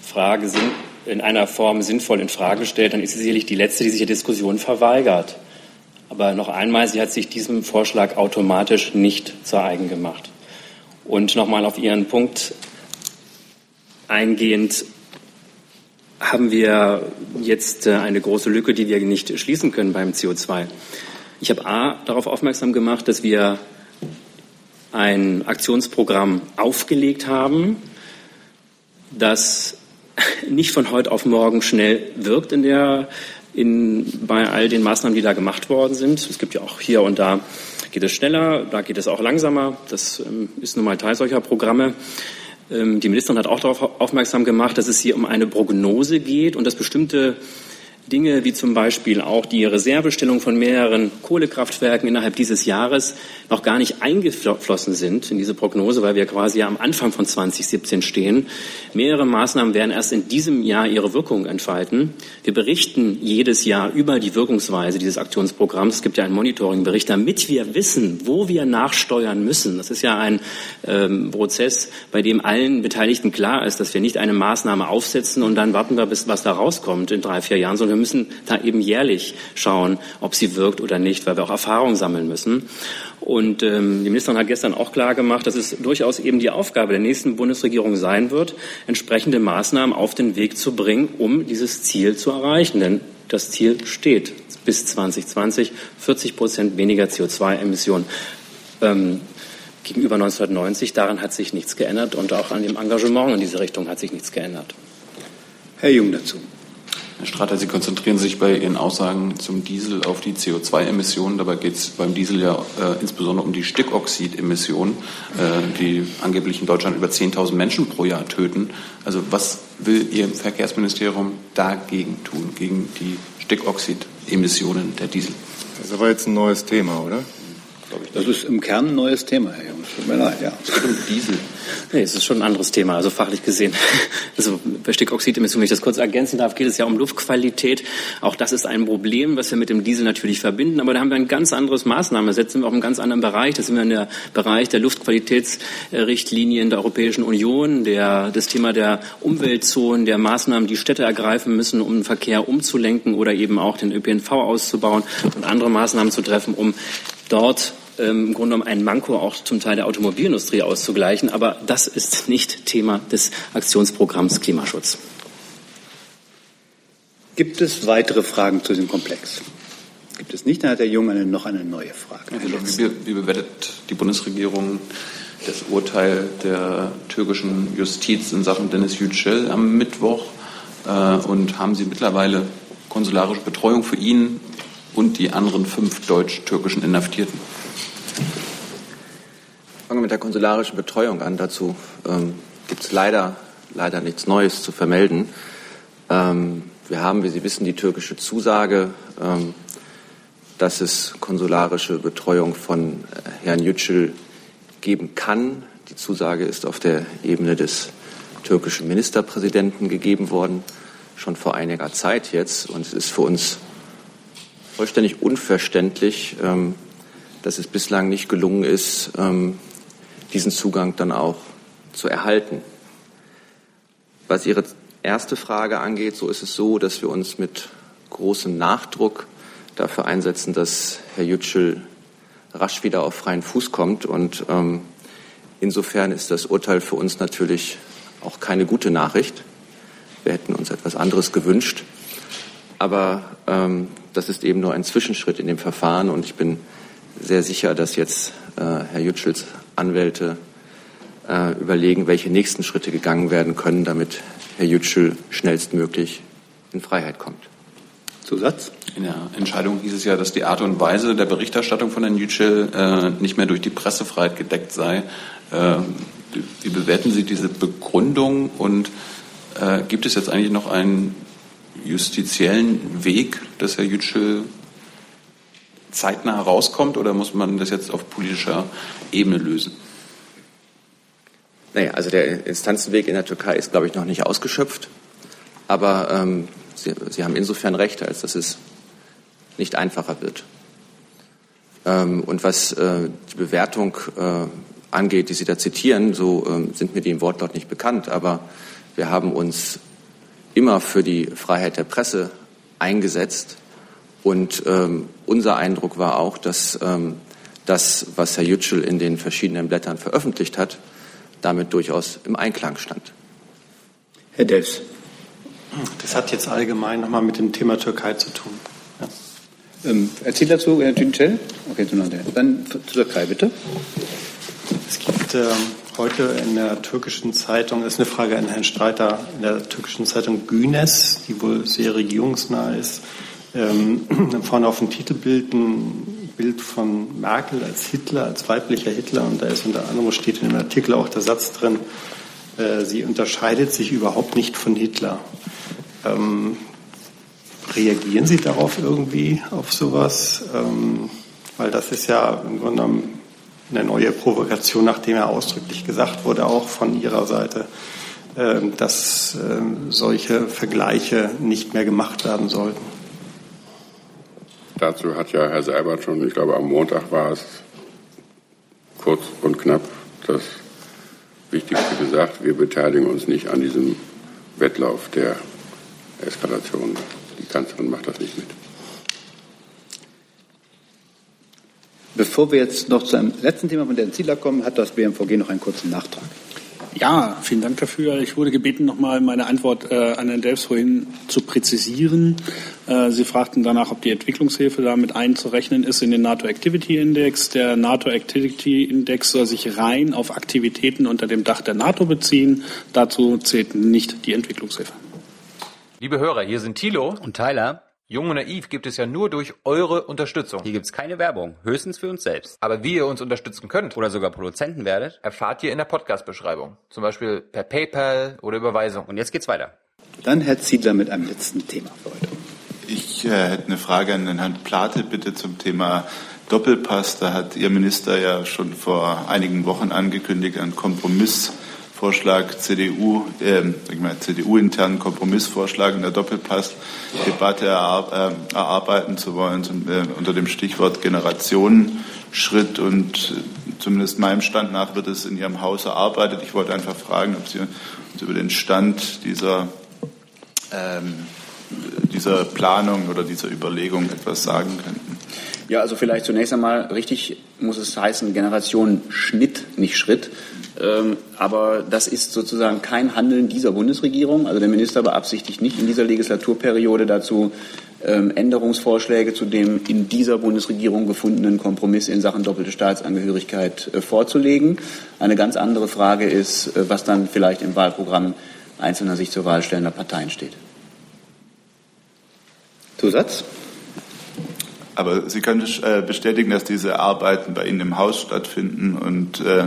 Frage sind, in einer Form sinnvoll in Frage stellt, dann ist sie sicherlich die letzte, die sich der Diskussion verweigert. Aber noch einmal, sie hat sich diesem Vorschlag automatisch nicht zu eigen gemacht. Und nochmal auf Ihren Punkt eingehend haben wir jetzt äh, eine große Lücke, die wir nicht schließen können beim CO2. Ich habe A darauf aufmerksam gemacht, dass wir ein Aktionsprogramm aufgelegt haben, das nicht von heute auf morgen schnell wirkt in der, in, bei all den Maßnahmen, die da gemacht worden sind. Es gibt ja auch hier und da geht es schneller, da geht es auch langsamer. Das ähm, ist nun mal Teil solcher Programme. Ähm, die Ministerin hat auch darauf aufmerksam gemacht, dass es hier um eine Prognose geht und dass bestimmte Dinge wie zum Beispiel auch die Reservestellung von mehreren Kohlekraftwerken innerhalb dieses Jahres noch gar nicht eingeflossen sind in diese Prognose, weil wir quasi am Anfang von 2017 stehen. Mehrere Maßnahmen werden erst in diesem Jahr ihre Wirkung entfalten. Wir berichten jedes Jahr über die Wirkungsweise dieses Aktionsprogramms. Es gibt ja einen Monitoringbericht, damit wir wissen, wo wir nachsteuern müssen. Das ist ja ein ähm, Prozess, bei dem allen Beteiligten klar ist, dass wir nicht eine Maßnahme aufsetzen und dann warten wir, bis was da rauskommt in drei, vier Jahren, sondern wir müssen da eben jährlich schauen, ob sie wirkt oder nicht, weil wir auch Erfahrung sammeln müssen. Und ähm, die Ministerin hat gestern auch klar gemacht, dass es durchaus eben die Aufgabe der nächsten Bundesregierung sein wird, entsprechende Maßnahmen auf den Weg zu bringen, um dieses Ziel zu erreichen. Denn das Ziel steht bis 2020 40 Prozent weniger CO2-Emissionen. Ähm, gegenüber 1990. Daran hat sich nichts geändert und auch an dem Engagement in diese Richtung hat sich nichts geändert. Herr Jung dazu. Herr Strater, Sie konzentrieren sich bei Ihren Aussagen zum Diesel auf die CO2-Emissionen. Dabei geht es beim Diesel ja äh, insbesondere um die Stickoxidemissionen, äh, die angeblich in Deutschland über 10.000 Menschen pro Jahr töten. Also was will Ihr Verkehrsministerium dagegen tun, gegen die Stickoxidemissionen der Diesel? Das ist aber jetzt ein neues Thema, oder? Das ist im Kern ein neues Thema, Herr Jungs. Tut mir leid, ja. Diesel. Nee, es ist schon ein anderes Thema, also fachlich gesehen. Also bei Stickoxidemissionen, wenn ich das kurz ergänzen darf, geht es ja um Luftqualität. Auch das ist ein Problem, was wir mit dem Diesel natürlich verbinden. Aber da haben wir ein ganz anderes Maßnahme, setzen wir auch einen ganz anderen Bereich. Da sind wir in der Bereich der Luftqualitätsrichtlinien der Europäischen Union, der, das Thema der Umweltzonen, der Maßnahmen, die Städte ergreifen müssen, um den Verkehr umzulenken oder eben auch den ÖPNV auszubauen und andere Maßnahmen zu treffen, um dort ähm, im Grunde genommen ein Manko auch zum Teil der Automobilindustrie auszugleichen. Aber das ist nicht Thema des Aktionsprogramms Klimaschutz. Gibt es weitere Fragen zu diesem Komplex? Gibt es nicht, dann hat der Junge eine, noch eine neue Frage. Also, wie, wie bewertet die Bundesregierung das Urteil der türkischen Justiz in Sachen Dennis Yücel am Mittwoch? Äh, und haben Sie mittlerweile konsularische Betreuung für ihn und die anderen fünf deutsch-türkischen Inhaftierten? Fangen wir mit der konsularischen Betreuung an. Dazu ähm, gibt es leider, leider nichts Neues zu vermelden. Ähm, wir haben, wie Sie wissen, die türkische Zusage, ähm, dass es konsularische Betreuung von äh, Herrn Yücel geben kann. Die Zusage ist auf der Ebene des türkischen Ministerpräsidenten gegeben worden, schon vor einiger Zeit jetzt. Und es ist für uns vollständig unverständlich, ähm, dass es bislang nicht gelungen ist, ähm, diesen Zugang dann auch zu erhalten. Was Ihre erste Frage angeht, so ist es so, dass wir uns mit großem Nachdruck dafür einsetzen, dass Herr Yücel rasch wieder auf freien Fuß kommt. Und ähm, insofern ist das Urteil für uns natürlich auch keine gute Nachricht. Wir hätten uns etwas anderes gewünscht. Aber ähm, das ist eben nur ein Zwischenschritt in dem Verfahren und ich bin sehr sicher, dass jetzt äh, Herr Yücels Anwälte äh, überlegen, welche nächsten Schritte gegangen werden können, damit Herr Yücel schnellstmöglich in Freiheit kommt. Zusatz? In der Entscheidung hieß es ja, dass die Art und Weise der Berichterstattung von Herrn Yücel äh, nicht mehr durch die Pressefreiheit gedeckt sei. Äh, wie bewerten Sie diese Begründung und äh, gibt es jetzt eigentlich noch einen justiziellen Weg, dass Herr Yücel zeitnah rauskommt oder muss man das jetzt auf politischer Ebene lösen? Naja, also der Instanzenweg in der Türkei ist, glaube ich, noch nicht ausgeschöpft. Aber ähm, Sie, Sie haben insofern recht, als dass es nicht einfacher wird. Ähm, und was äh, die Bewertung äh, angeht, die Sie da zitieren, so ähm, sind mir die im Wortlaut nicht bekannt. Aber wir haben uns immer für die Freiheit der Presse eingesetzt. Und ähm, unser Eindruck war auch, dass ähm, das, was Herr Yücel in den verschiedenen Blättern veröffentlicht hat, damit durchaus im Einklang stand. Herr Delfs. Das hat jetzt allgemein nochmal mit dem Thema Türkei zu tun. Ja. Ähm, erzählt dazu Herr Tünchel? Okay, dann zur Türkei bitte. Es gibt ähm, heute in der türkischen Zeitung, das ist eine Frage an Herrn Streiter, in der türkischen Zeitung Günes, die wohl sehr regierungsnah ist, ähm, vorne auf dem Titelbild ein Bild von Merkel als Hitler, als weiblicher Hitler. Und da ist unter anderem steht in dem Artikel auch der Satz drin, äh, sie unterscheidet sich überhaupt nicht von Hitler. Ähm, reagieren Sie darauf irgendwie, auf sowas? Ähm, weil das ist ja im Grunde genommen eine neue Provokation, nachdem er ausdrücklich gesagt wurde, auch von Ihrer Seite, äh, dass äh, solche Vergleiche nicht mehr gemacht werden sollten. Dazu hat ja Herr Seibert schon, ich glaube am Montag war es kurz und knapp das Wichtigste gesagt. Wir beteiligen uns nicht an diesem Wettlauf der Eskalation. Die Kanzlerin macht das nicht mit. Bevor wir jetzt noch zu einem letzten Thema von der Zieler kommen, hat das BMVG noch einen kurzen Nachtrag. Ja, vielen Dank dafür. Ich wurde gebeten, nochmal meine Antwort äh, an Herrn Delfs vorhin zu präzisieren. Äh, Sie fragten danach, ob die Entwicklungshilfe damit einzurechnen ist in den NATO Activity Index. Der NATO Activity Index soll sich rein auf Aktivitäten unter dem Dach der NATO beziehen. Dazu zählt nicht die Entwicklungshilfe. Liebe Hörer, hier sind Thilo und Tyler. Jung und Naiv gibt es ja nur durch eure Unterstützung. Hier gibt es keine Werbung, höchstens für uns selbst. Aber wie ihr uns unterstützen könnt oder sogar Produzenten werdet, erfahrt ihr in der Podcast-Beschreibung. Zum Beispiel per PayPal oder Überweisung. Und jetzt geht's weiter. Dann Herr Ziedler mit einem letzten Thema für heute. Ich äh, hätte eine Frage an den Herrn Plate bitte zum Thema Doppelpass. Da hat Ihr Minister ja schon vor einigen Wochen angekündigt, einen Kompromissvorschlag CDU, äh, CDU-internen Kompromissvorschlag in der Doppelpass-Debatte erar äh, erarbeiten zu wollen, zum, äh, unter dem Stichwort Generationenschritt. Und zumindest meinem Stand nach wird es in Ihrem Haus erarbeitet. Ich wollte einfach fragen, ob Sie uns über den Stand dieser ähm, dieser Planung oder dieser Überlegung etwas sagen könnten? Ja, also vielleicht zunächst einmal richtig muss es heißen Generationenschnitt, nicht Schritt. Ähm, aber das ist sozusagen kein Handeln dieser Bundesregierung. Also der Minister beabsichtigt nicht in dieser Legislaturperiode dazu ähm, Änderungsvorschläge zu dem in dieser Bundesregierung gefundenen Kompromiss in Sachen doppelte Staatsangehörigkeit äh, vorzulegen. Eine ganz andere Frage ist, äh, was dann vielleicht im Wahlprogramm einzelner sich zur Wahl stellender Parteien steht. Zusatz? Aber Sie können äh, bestätigen, dass diese Arbeiten bei Ihnen im Haus stattfinden. Und äh,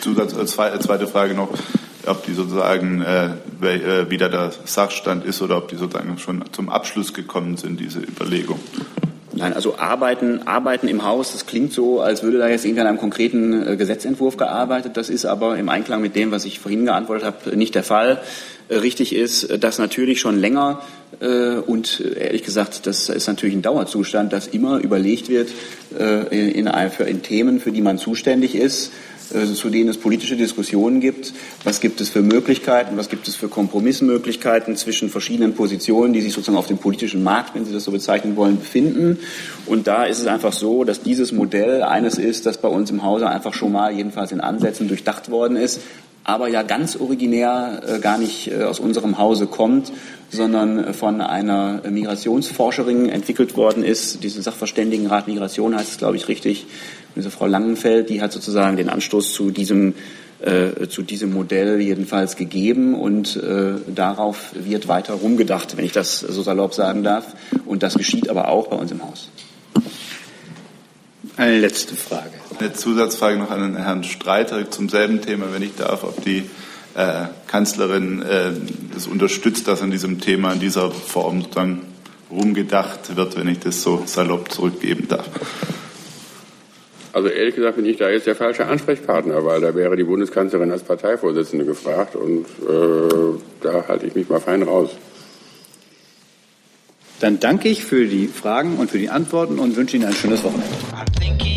Zusatz, äh, zweite Frage noch, ob die sozusagen wieder der Sachstand ist oder ob die sozusagen schon zum Abschluss gekommen sind, diese Überlegung. Nein, also Arbeiten, Arbeiten im Haus, das klingt so, als würde da jetzt irgendwie an einem konkreten äh, Gesetzentwurf gearbeitet. Das ist aber im Einklang mit dem, was ich vorhin geantwortet habe, nicht der Fall. Äh, richtig ist, äh, dass natürlich schon länger und ehrlich gesagt, das ist natürlich ein Dauerzustand, dass immer überlegt wird in, in, Themen, für die man zuständig ist, zu denen es politische Diskussionen gibt. Was gibt es für Möglichkeiten? Was gibt es für Kompromissmöglichkeiten zwischen verschiedenen Positionen, die sich sozusagen auf dem politischen Markt, wenn Sie das so bezeichnen wollen, befinden? Und da ist es einfach so, dass dieses Modell eines ist, das bei uns im Hause einfach schon mal jedenfalls in Ansätzen durchdacht worden ist, aber ja ganz originär äh, gar nicht äh, aus unserem Hause kommt, sondern von einer Migrationsforscherin entwickelt worden ist. Diese Sachverständigenrat Migration heißt es, glaube ich, richtig. Diese Frau Langenfeld, die hat sozusagen den Anstoß zu diesem äh, zu diesem Modell jedenfalls gegeben und äh, darauf wird weiter rumgedacht, wenn ich das so salopp sagen darf. Und das geschieht aber auch bei uns im Haus. Eine letzte Frage. Eine Zusatzfrage noch an Herrn Streiter zum selben Thema, wenn ich darf, ob die äh, Kanzlerin äh, das unterstützt, dass an diesem Thema in dieser Form dann rumgedacht wird, wenn ich das so salopp zurückgeben darf. Also ehrlich gesagt bin ich da jetzt der falsche Ansprechpartner, weil da wäre die Bundeskanzlerin als Parteivorsitzende gefragt und äh, da halte ich mich mal fein raus. Dann danke ich für die Fragen und für die Antworten und wünsche Ihnen ein schönes Wochenende.